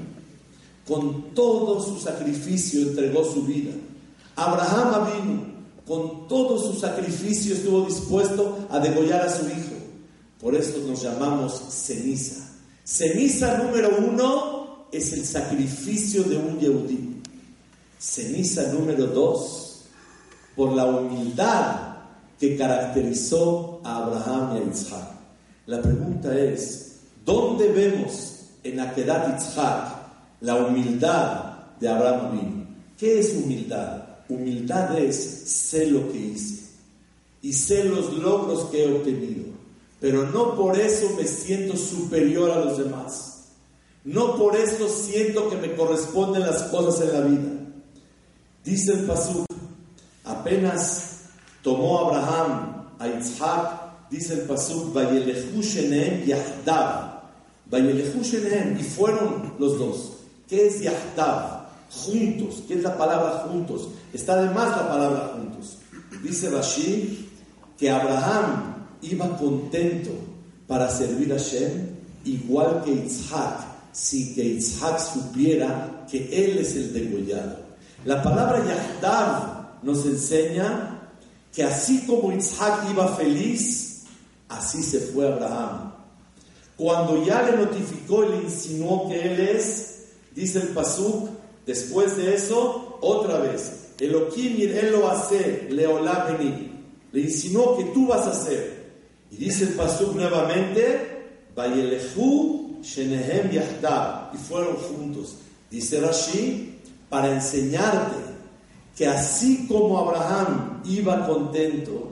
con todo su sacrificio entregó su vida. Abraham vino, con todo su sacrificio estuvo dispuesto a degollar a su hijo. Por esto nos llamamos ceniza. Ceniza número uno es el sacrificio de un Yehudí. Ceniza número dos, por la humildad que caracterizó a Abraham y a Isaac. La pregunta es, ¿dónde vemos en Akedat Yitzhak la humildad de Abraham ¿Qué es humildad? Humildad es sé lo que hice y sé los logros que he obtenido pero no por eso me siento superior a los demás. No por eso siento que me corresponden las cosas en la vida. Dice el Pasuk, apenas tomó Abraham a Isaac, dice el Pasuk, y fueron los dos. ¿Qué es Yahdav? Juntos. ¿Qué es la palabra juntos? Está además la palabra juntos. Dice Rashi que Abraham iba contento para servir a Shem, igual que Isaac, sin que Isaac supiera que él es el degollado. La palabra Yahdav nos enseña que así como Isaac iba feliz, así se fue Abraham. Cuando ya le notificó y le insinuó que él es, dice el Pasuk, después de eso, otra vez, Elohim él lo hace, Leolameni, le insinuó que tú vas a ser. Y dice el Pasuk nuevamente, Vayelehu Shenehem Yahdav, y fueron juntos. Dice Rashi, para enseñarte que así como Abraham iba contento,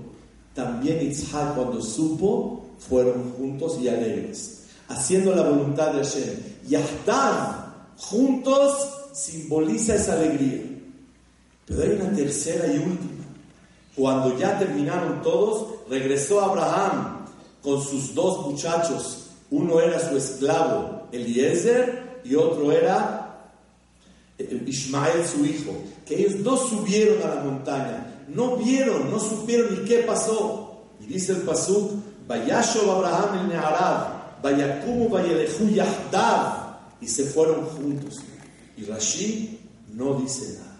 también Isaac cuando supo, fueron juntos y alegres, haciendo la voluntad de Hashem. Yahdav, juntos, simboliza esa alegría. Pero hay una tercera y última. Cuando ya terminaron todos, regresó Abraham con sus dos muchachos. Uno era su esclavo Eliezer y otro era eh, Ismael su hijo. Que ellos dos subieron a la montaña. No vieron, no supieron ni qué pasó. Y dice el pasuk, Vayashov Abraham el Neharab, Vayakumu Vayelehu Yahdav. Y se fueron juntos. Y Rashi no dice nada.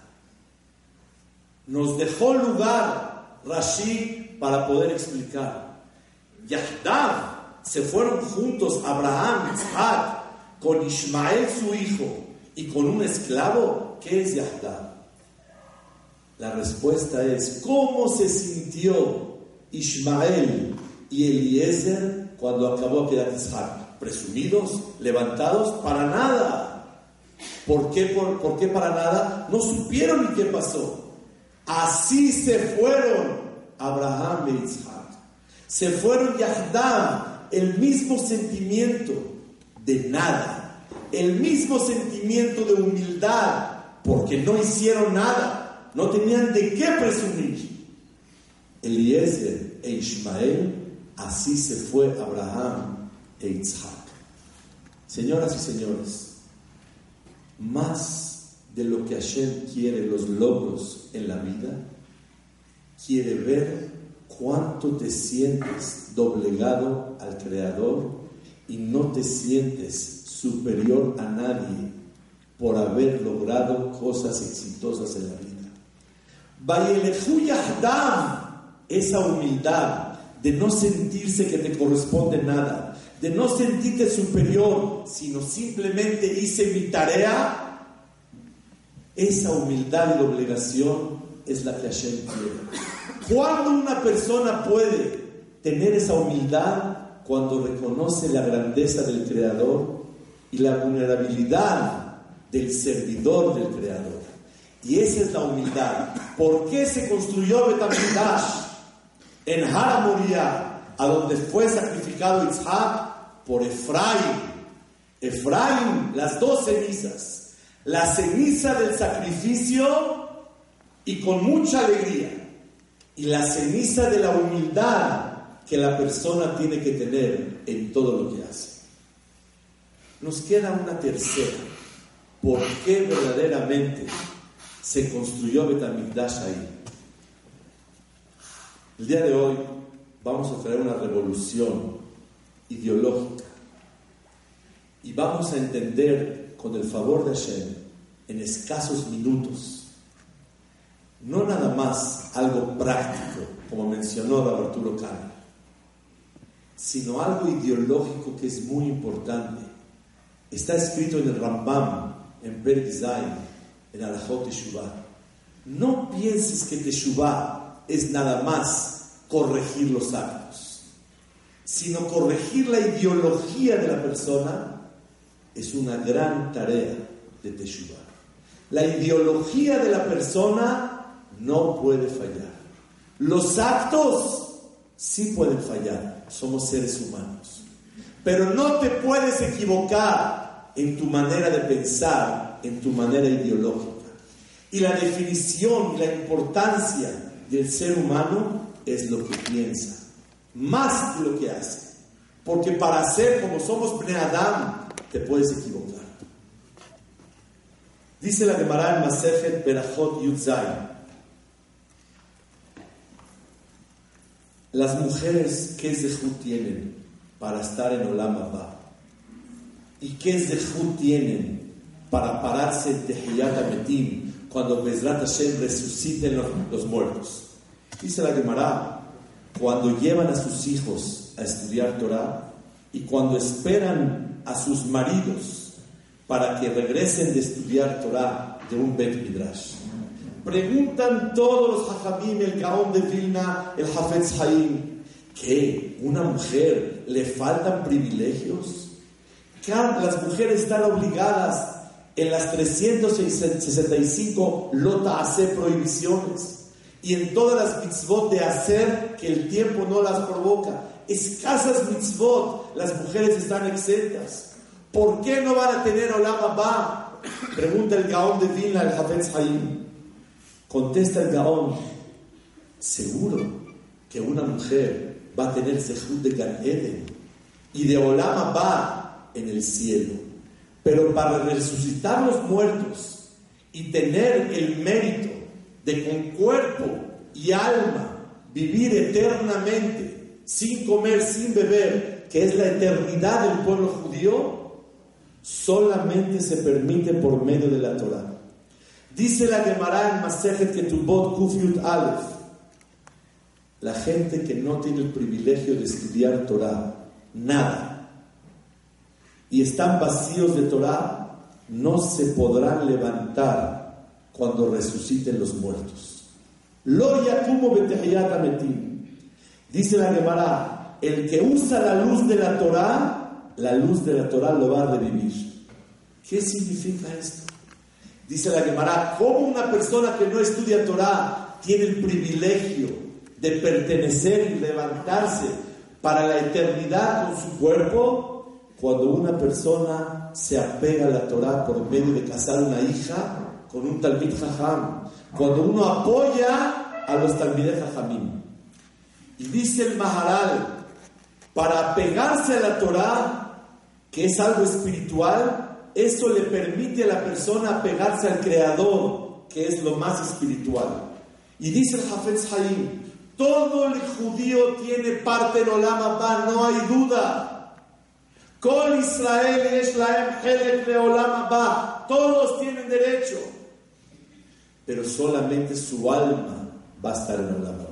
Nos dejó lugar Rashi para poder explicar. Yahdav se fueron juntos Abraham, Isaac, con Ismael su hijo y con un esclavo. ¿Qué es Yahdav? La respuesta es, ¿cómo se sintió Ismael y Eliezer cuando acabó quedar Isaac? ¿Presumidos? ¿Levantados? Para nada. ¿Por qué, por, qué para nada? No supieron ni qué pasó. Así se fueron Abraham e Isaac. Se fueron Yahdam, el mismo sentimiento de nada, el mismo sentimiento de humildad, porque no hicieron nada, no tenían de qué presumir. Eliezer e Ismael, así se fue Abraham e Isaac. Señoras y señores, más de lo que Hashem quiere los logros en la vida, quiere ver cuánto te sientes doblegado al Creador y no te sientes superior a nadie por haber logrado cosas exitosas en la vida. esa humildad de no sentirse que te corresponde nada, de no sentirte superior, sino simplemente hice mi tarea, esa humildad y obligación es la que Hashem quiere. ¿Cuándo una persona puede tener esa humildad? Cuando reconoce la grandeza del Creador y la vulnerabilidad del servidor del Creador. Y esa es la humildad. ¿Por qué se construyó Betamidash en Haramoria, a donde fue sacrificado Isaac? por Efraín. Efraín, las dos cenizas. La ceniza del sacrificio y con mucha alegría. Y la ceniza de la humildad que la persona tiene que tener en todo lo que hace. Nos queda una tercera. ¿Por qué verdaderamente se construyó Betamigdash ahí? El día de hoy vamos a traer una revolución ideológica. Y vamos a entender con el favor de Hashem en escasos minutos, no nada más algo práctico, como mencionó Arturo Cano, sino algo ideológico que es muy importante. Está escrito en el Rambam, en Perk Zain, en Alajot Teshuvah. No pienses que Teshuvah es nada más corregir los actos sino corregir la ideología de la persona, es una gran tarea de Teshuvah. La ideología de la persona no puede fallar. Los actos sí pueden fallar, somos seres humanos. Pero no te puedes equivocar en tu manera de pensar, en tu manera ideológica. Y la definición y la importancia del ser humano es lo que piensa más de lo que hace. Porque para ser como somos Bnei Adam, te puedes equivocar. Dice la Gemara en Masejet Berachot Yudzai. Las mujeres, ¿qué zehut tienen para estar en Olam Abba? ¿Y qué zehut tienen para pararse de Hiyat Ametim cuando Bezrat Hashem resuciten los, los muertos? Dice la Gemara, cuando llevan a sus hijos a estudiar Torah y cuando esperan a sus maridos para que regresen de estudiar Torah de un Bet Midrash. Preguntan todos los Hajabim, el Gaón de Vilna, el Hafetz Haim, ¿que una mujer le faltan privilegios? las mujeres están obligadas en las 365 lota hacer prohibiciones y en todas las mitzvot de hacer que el tiempo no las provoca. Escasas mitzvot, las mujeres están exentas. ¿Por qué no van a tener Olam Abba? Pregunta el Gaón de Vilna, el Hafez Haim. Contesta el Gaón, seguro que una mujer va a tener Sejud de Gan y de Olam Abba en el cielo. Pero para resucitar los muertos y tener el mérito de con cuerpo y alma vivir eternamente, sin comer, sin beber, que es la eternidad del pueblo judío, solamente se permite por medio de la Torah. Dice la Gemara en Masejet Ketubot Kufiut Aleph, la gente que no tiene el privilegio de estudiar Torah, nada, y están vacíos de Torah, no se podrán levantar cuando resuciten los muertos. Lo yakumo Dice la Gemara, el que usa la luz de la Torah, la luz de la Torah lo va a revivir. ¿Qué significa esto? Dice la Gemara, ¿cómo una persona que no estudia Torah tiene el privilegio de pertenecer y levantarse para la eternidad con su cuerpo? Cuando una persona se apega a la Torah por medio de casar una hija con un Talmid Jajam, cuando uno apoya a los Talmid Jajamim. Dice el Maharal, para apegarse a la Torah, que es algo espiritual, eso le permite a la persona apegarse al Creador, que es lo más espiritual. Y dice el Hafez Haim, todo el judío tiene parte en Olam Abba, no hay duda. Con Israel es de Olam Todos tienen derecho. Pero solamente su alma va a estar en Olam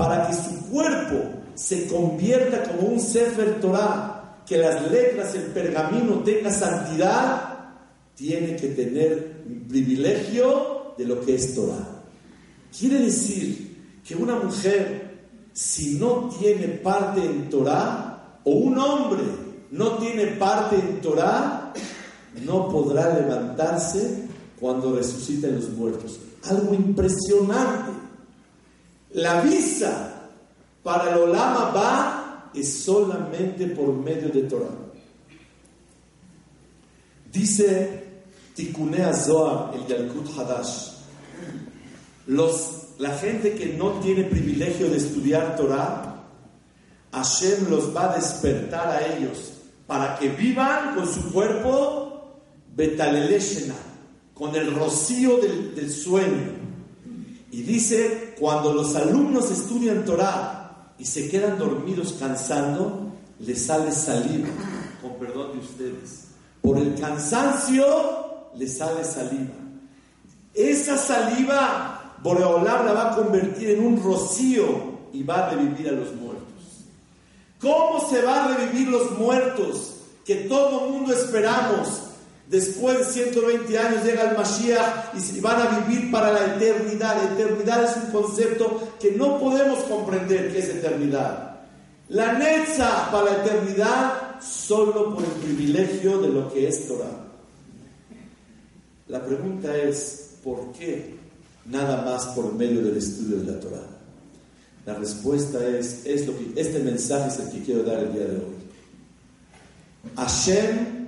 Para que su cuerpo se convierta como un Sefer Torah, que las letras, el pergamino tenga santidad, tiene que tener privilegio de lo que es Torah. Quiere decir que una mujer, si no tiene parte en Torah, o un hombre no tiene parte en Torah, no podrá levantarse cuando resuciten los muertos. Algo impresionante. La visa para el Olama va es solamente por medio de Torah. Dice Tikunea Zohar, el Yalkut Hadash, los, la gente que no tiene privilegio de estudiar Torah, Hashem los va a despertar a ellos para que vivan con su cuerpo betaleleshena, con el rocío del, sueño. Y dice, cuando los alumnos estudian Torah y se quedan dormidos cansando, les sale saliva, con perdón de ustedes. Por el cansancio les sale saliva. Esa saliva Boreolam la va a convertir en un rocío y va a revivir a los muertos. ¿Cómo se va a revivir los muertos que todo mundo esperamos? Después de 120 años llega el Mashiach y van a vivir para la eternidad. La eternidad es un concepto que no podemos comprender qué es eternidad. La Netza para la eternidad solo por el privilegio de lo que es Torah. La pregunta es, ¿por qué nada más por medio del estudio de la Torah? La respuesta es, es lo que, este mensaje es el que quiero dar el día de hoy. Hashem,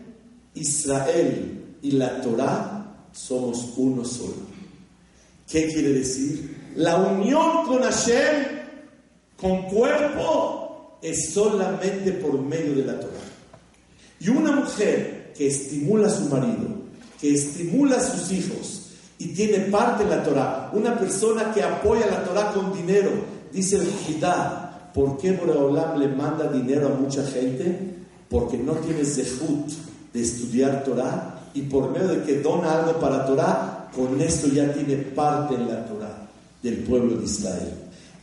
Israel y la Torah somos uno solo. ¿Qué quiere decir? La unión con Hashem, con cuerpo, es solamente por medio de la Torah. Y una mujer que estimula a su marido, que estimula a sus hijos y tiene parte en la Torah, una persona que apoya la Torah con dinero, Dice el Hidá, ¿por qué Boreolam le manda dinero a mucha gente? Porque no tiene zehut de estudiar Torah y por medio de que dona algo para Torah, con esto ya tiene parte en la Torah del pueblo de Israel.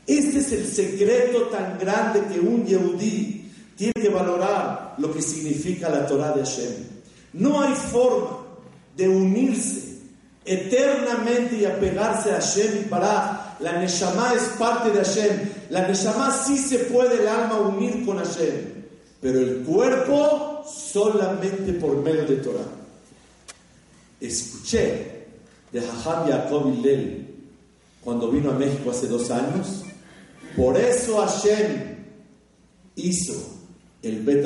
Este es el secreto tan grande que un Yehudí tiene que valorar lo que significa la Torah de Hashem. No hay forma de unirse eternamente y apegarse a Hashem y para la Neshama es parte de Hashem. La Neshama sí se puede el alma unir con Hashem. Pero el cuerpo solamente por medio de Torah. Escuché de Jajam Yaakov cuando vino a México hace dos años. Por eso Hashem hizo el Bet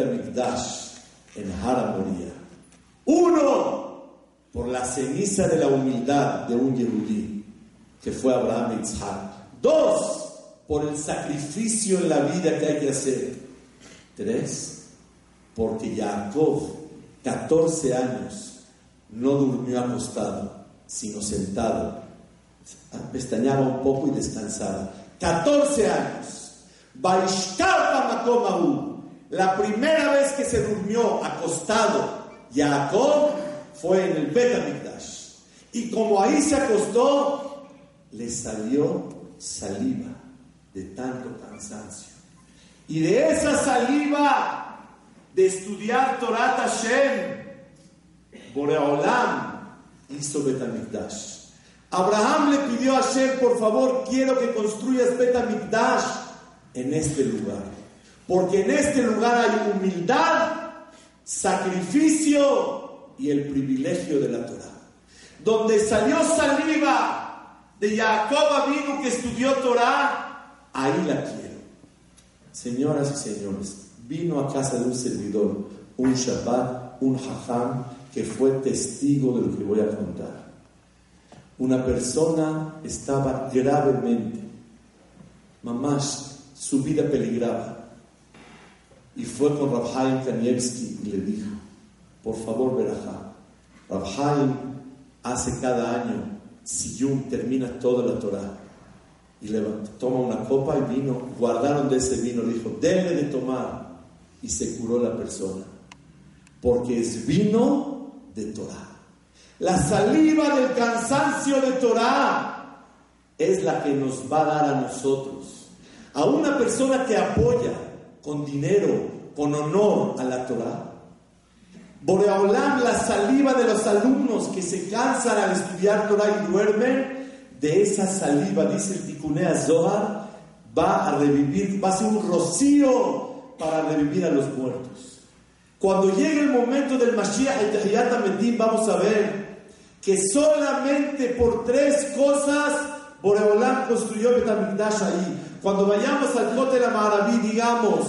en Hara Uno, por la ceniza de la humildad de un Yehudí, que fue Abraham Yitzhak. Dos, por el sacrificio en la vida que hay que hacer. Tres, porque Jacob, 14 años, no durmió acostado, sino sentado. Pestañaba un poco y descansaba. 14 años. La primera vez que se durmió acostado Jacob fue en el Betamikdash. Y como ahí se acostó, le salió saliva de tanto cansancio. Y de esa saliva de estudiar Torah Hashem, Boreolam hizo Betamikdash. Abraham le pidió a Hashem, por favor, quiero que construyas Betamikdash en este lugar. Porque en este lugar hay humildad, sacrificio y el privilegio de la Torah. Donde salió saliva de Jacob vino que estudió Torah, ahí la quiero. Señoras y señores, vino a casa de un servidor, un Shabbat, un Hajam, que fue testigo de lo que voy a contar. Una persona estaba gravemente, mamás, su vida peligraba. Y fue con Rabhaim Kanievski y le dijo, por favor, Berajá, Rabhaim hace cada año, Siyum termina toda la Torah. Y le toma una copa y vino, guardaron de ese vino, le dijo, denle de tomar. Y se curó la persona. Porque es vino de Torah. La saliva del cansancio de Torah es la que nos va a dar a nosotros. A una persona que apoya con dinero, con honor a la Torah. Boreolam, la saliva de los alumnos que se cansan al estudiar Torah y duermen, de esa saliva, dice el Tikunea Zohar, va a revivir, va a ser un rocío para revivir a los muertos. Cuando llegue el momento del Mashiach y Tahiyat Medim, vamos a ver que solamente por tres cosas Boreolam construyó Betamigdash ahí. Cuando vayamos al Kotel Maraví, digamos,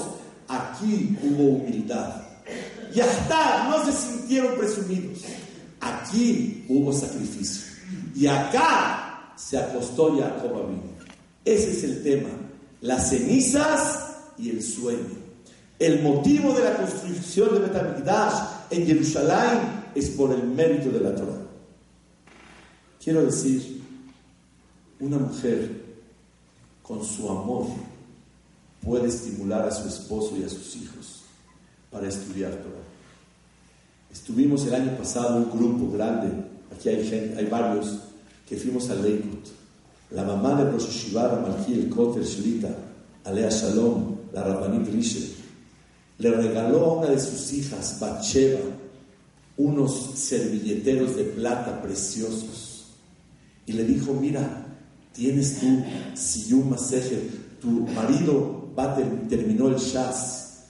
aquí hubo humildad. Y hasta no se sintieron presumidos. Aquí hubo sacrificio. Y acá se acostó Jacob mí. Ese es el tema. Las cenizas y el sueño. El motivo de la construcción de Betamigdash en Jerusalén es por el mérito de la Torah. Quiero decir, una mujer con su amor puede estimular a su esposo y a sus hijos para estudiar Torah. Estuvimos el año pasado un grupo grande, aquí hay, hay varios, que fuimos a Leikut. La mamá de Rosh Hashivah, Malkiel Koter Shlita, Alea Shalom, la Rabbanit Rishe, le regaló a una de sus hijas, Batsheva, unos servilleteros de plata preciosos. Y le dijo, mira, tienes tú Siyum Masejer, tu marido va terminó el Shas,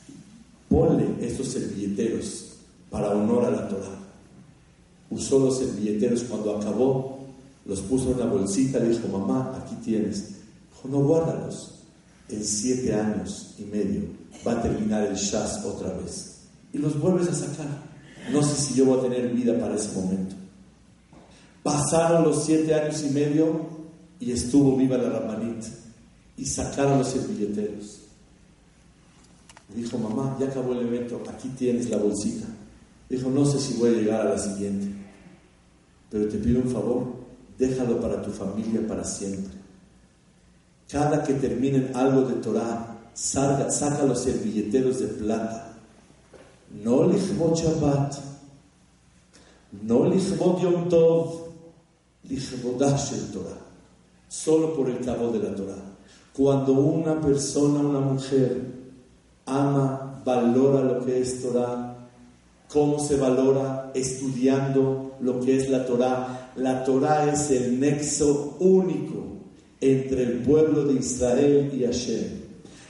ponle estos servilleteros para honor a la Torah. Usó los servilleteros cuando acabó, los puso en una bolsita, le dijo, mamá, aquí tienes. Dijo, no, guárdalos. En siete años y medio va a terminar el Shas otra vez. Y los vuelves a sacar. No sé si yo voy a tener vida para ese momento. Pasaron los siete años y medio y estuvo viva la Ramanit y sacaron los servilleteros. Dijo, mamá, ya acabó el evento, aquí tienes la bolsita. Dijo, no sé si voy a llegar a la siguiente, pero te pido un favor, déjalo para tu familia para siempre. Cada que terminen algo de Torah, saca, saca los servilleteros de plata. No lichbot Shabbat, no lichbot Yom Tov, lichbodash el Torah, solo por el cabo de la Torah. Cuando una persona, una mujer, ama, valora lo que es Torah, ¿cómo se valora? Estudiando lo que es la Torah. La Torah es el nexo único entre el pueblo de Israel y Hashem.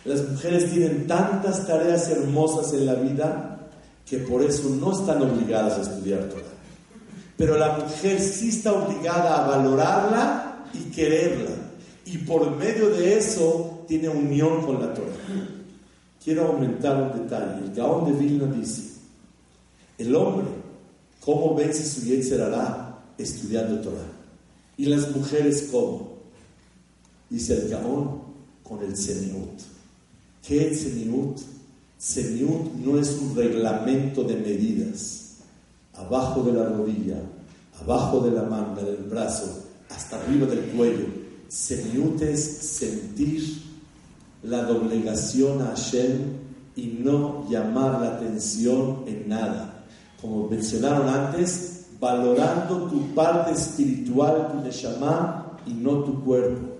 Las mujeres tienen tantas tareas hermosas en la vida que por eso no están obligadas a estudiar Torah. Pero la mujer sí está obligada a valorarla y quererla. Y por medio de eso tiene unión con la Torah. Quiero aumentar un detalle. El Gaón de Vilna dice, el hombre, ¿cómo vence su hará Estudiando Torah. Y las mujeres, ¿cómo? Dice el Gaón, con el Seniut. ¿Qué es Seniut? Seniut no es un reglamento de medidas abajo de la rodilla, abajo de la manga, del brazo, hasta arriba del cuello. Seniut es sentir la doblegación a Hashem y no llamar la atención en nada. Como mencionaron antes, valorando tu parte espiritual, tu neshama, y no tu cuerpo.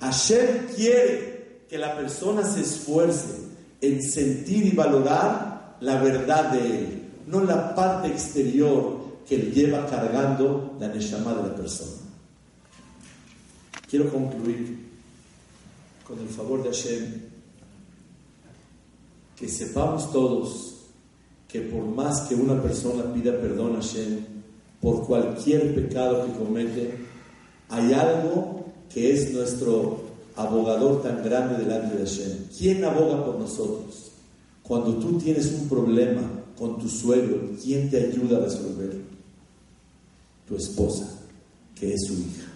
Hashem quiere que la persona se esfuerce en sentir y valorar la verdad de él no la parte exterior que lleva cargando la Neshama de la persona. Quiero concluir con el favor de Hashem, que sepamos todos que por más que una persona pida perdón a Hashem por cualquier pecado que comete, hay algo que es nuestro abogador tan grande delante de Hashem. ¿Quién aboga por nosotros? Cuando tú tienes un problema, con tu suegro, ¿quién te ayuda a resolverlo? Tu esposa, que es su hija.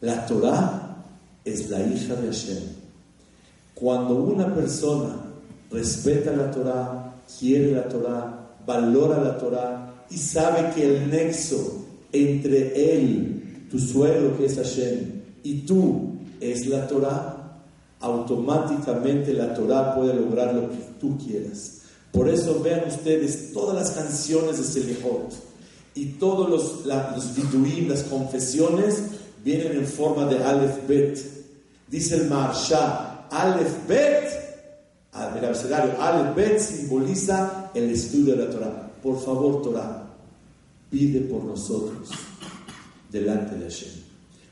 La Torah es la hija de Hashem. Cuando una persona respeta la Torah, quiere la Torah, valora la Torah y sabe que el nexo entre él, tu suegro que es Hashem, y tú es la Torah, automáticamente la Torah puede lograr lo que tú quieras. Por eso vean ustedes todas las canciones de Selihot y todos los, la, las confesiones vienen en forma de Aleph Bet. Dice el Marsha, Aleph Bet, el abecedario Aleph Bet simboliza el estudio de la Torah. Por favor, Torah, pide por nosotros delante de Hashem.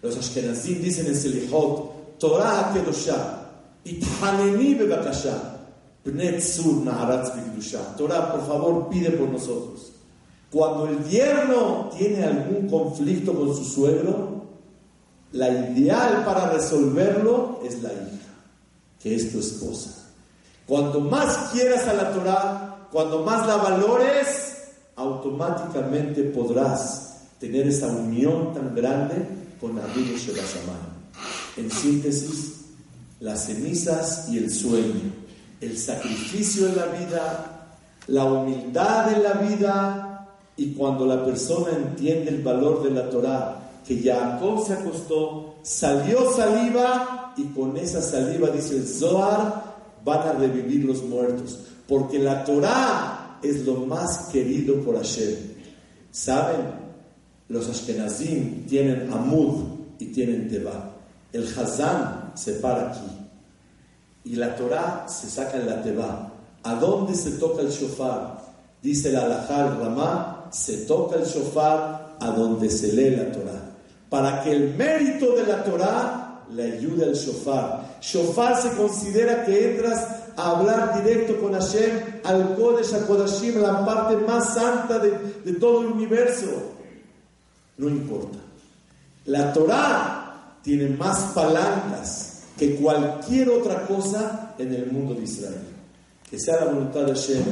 Los Ashkenazim dicen en Selihot, Torah Kedoshah, Ithaneni Bebakashah. Torah, por favor, pide por nosotros. Cuando el yerno tiene algún conflicto con su suegro, la ideal para resolverlo es la hija, que es tu esposa. Cuando más quieras a la Torah, cuando más la valores, automáticamente podrás tener esa unión tan grande con Shebashaman. En síntesis, las cenizas y el sueño el sacrificio en la vida, la humildad en la vida, y cuando la persona entiende el valor de la Torah, que Jacob se acostó, salió saliva, y con esa saliva, dice el Zohar, van a revivir los muertos, porque la Torah es lo más querido por Hashem. ¿Saben? Los Ashkenazim tienen Amud y tienen Teba. El Hazán se para aquí y la Torah se saca en la Teba. ¿A dónde se toca el shofar? Dice el Alajal Ramá, se toca el shofar a donde se lee la Torah. Para que el mérito de la Torah le ayude al shofar. Shofar se considera que entras a hablar directo con Hashem, al Kodesh HaKodashim, la parte más santa de todo el universo. No importa. La Torah tiene más palancas que cualquier otra cosa en el mundo de Israel. Que sea la voluntad de Hashem,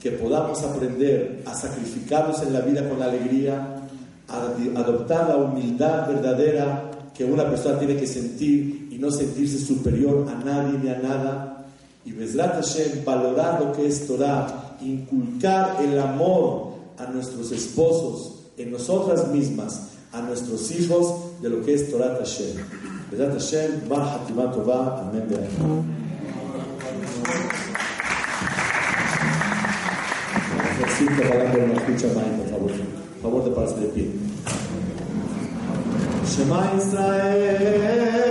que podamos aprender a sacrificarnos en la vida con alegría, a adoptar la humildad verdadera que una persona tiene que sentir y no sentirse superior a nadie ni a nada. Y Bezrat Hashem, valorar lo que es Torah, inculcar el amor a nuestros esposos, en nosotras mismas, a nuestros hijos, de lo que es Torah Hashem. Vedat Hashem, Bar Hatima Tova, Amén. Cinco palabras por favor. De de pie. Shema Israel.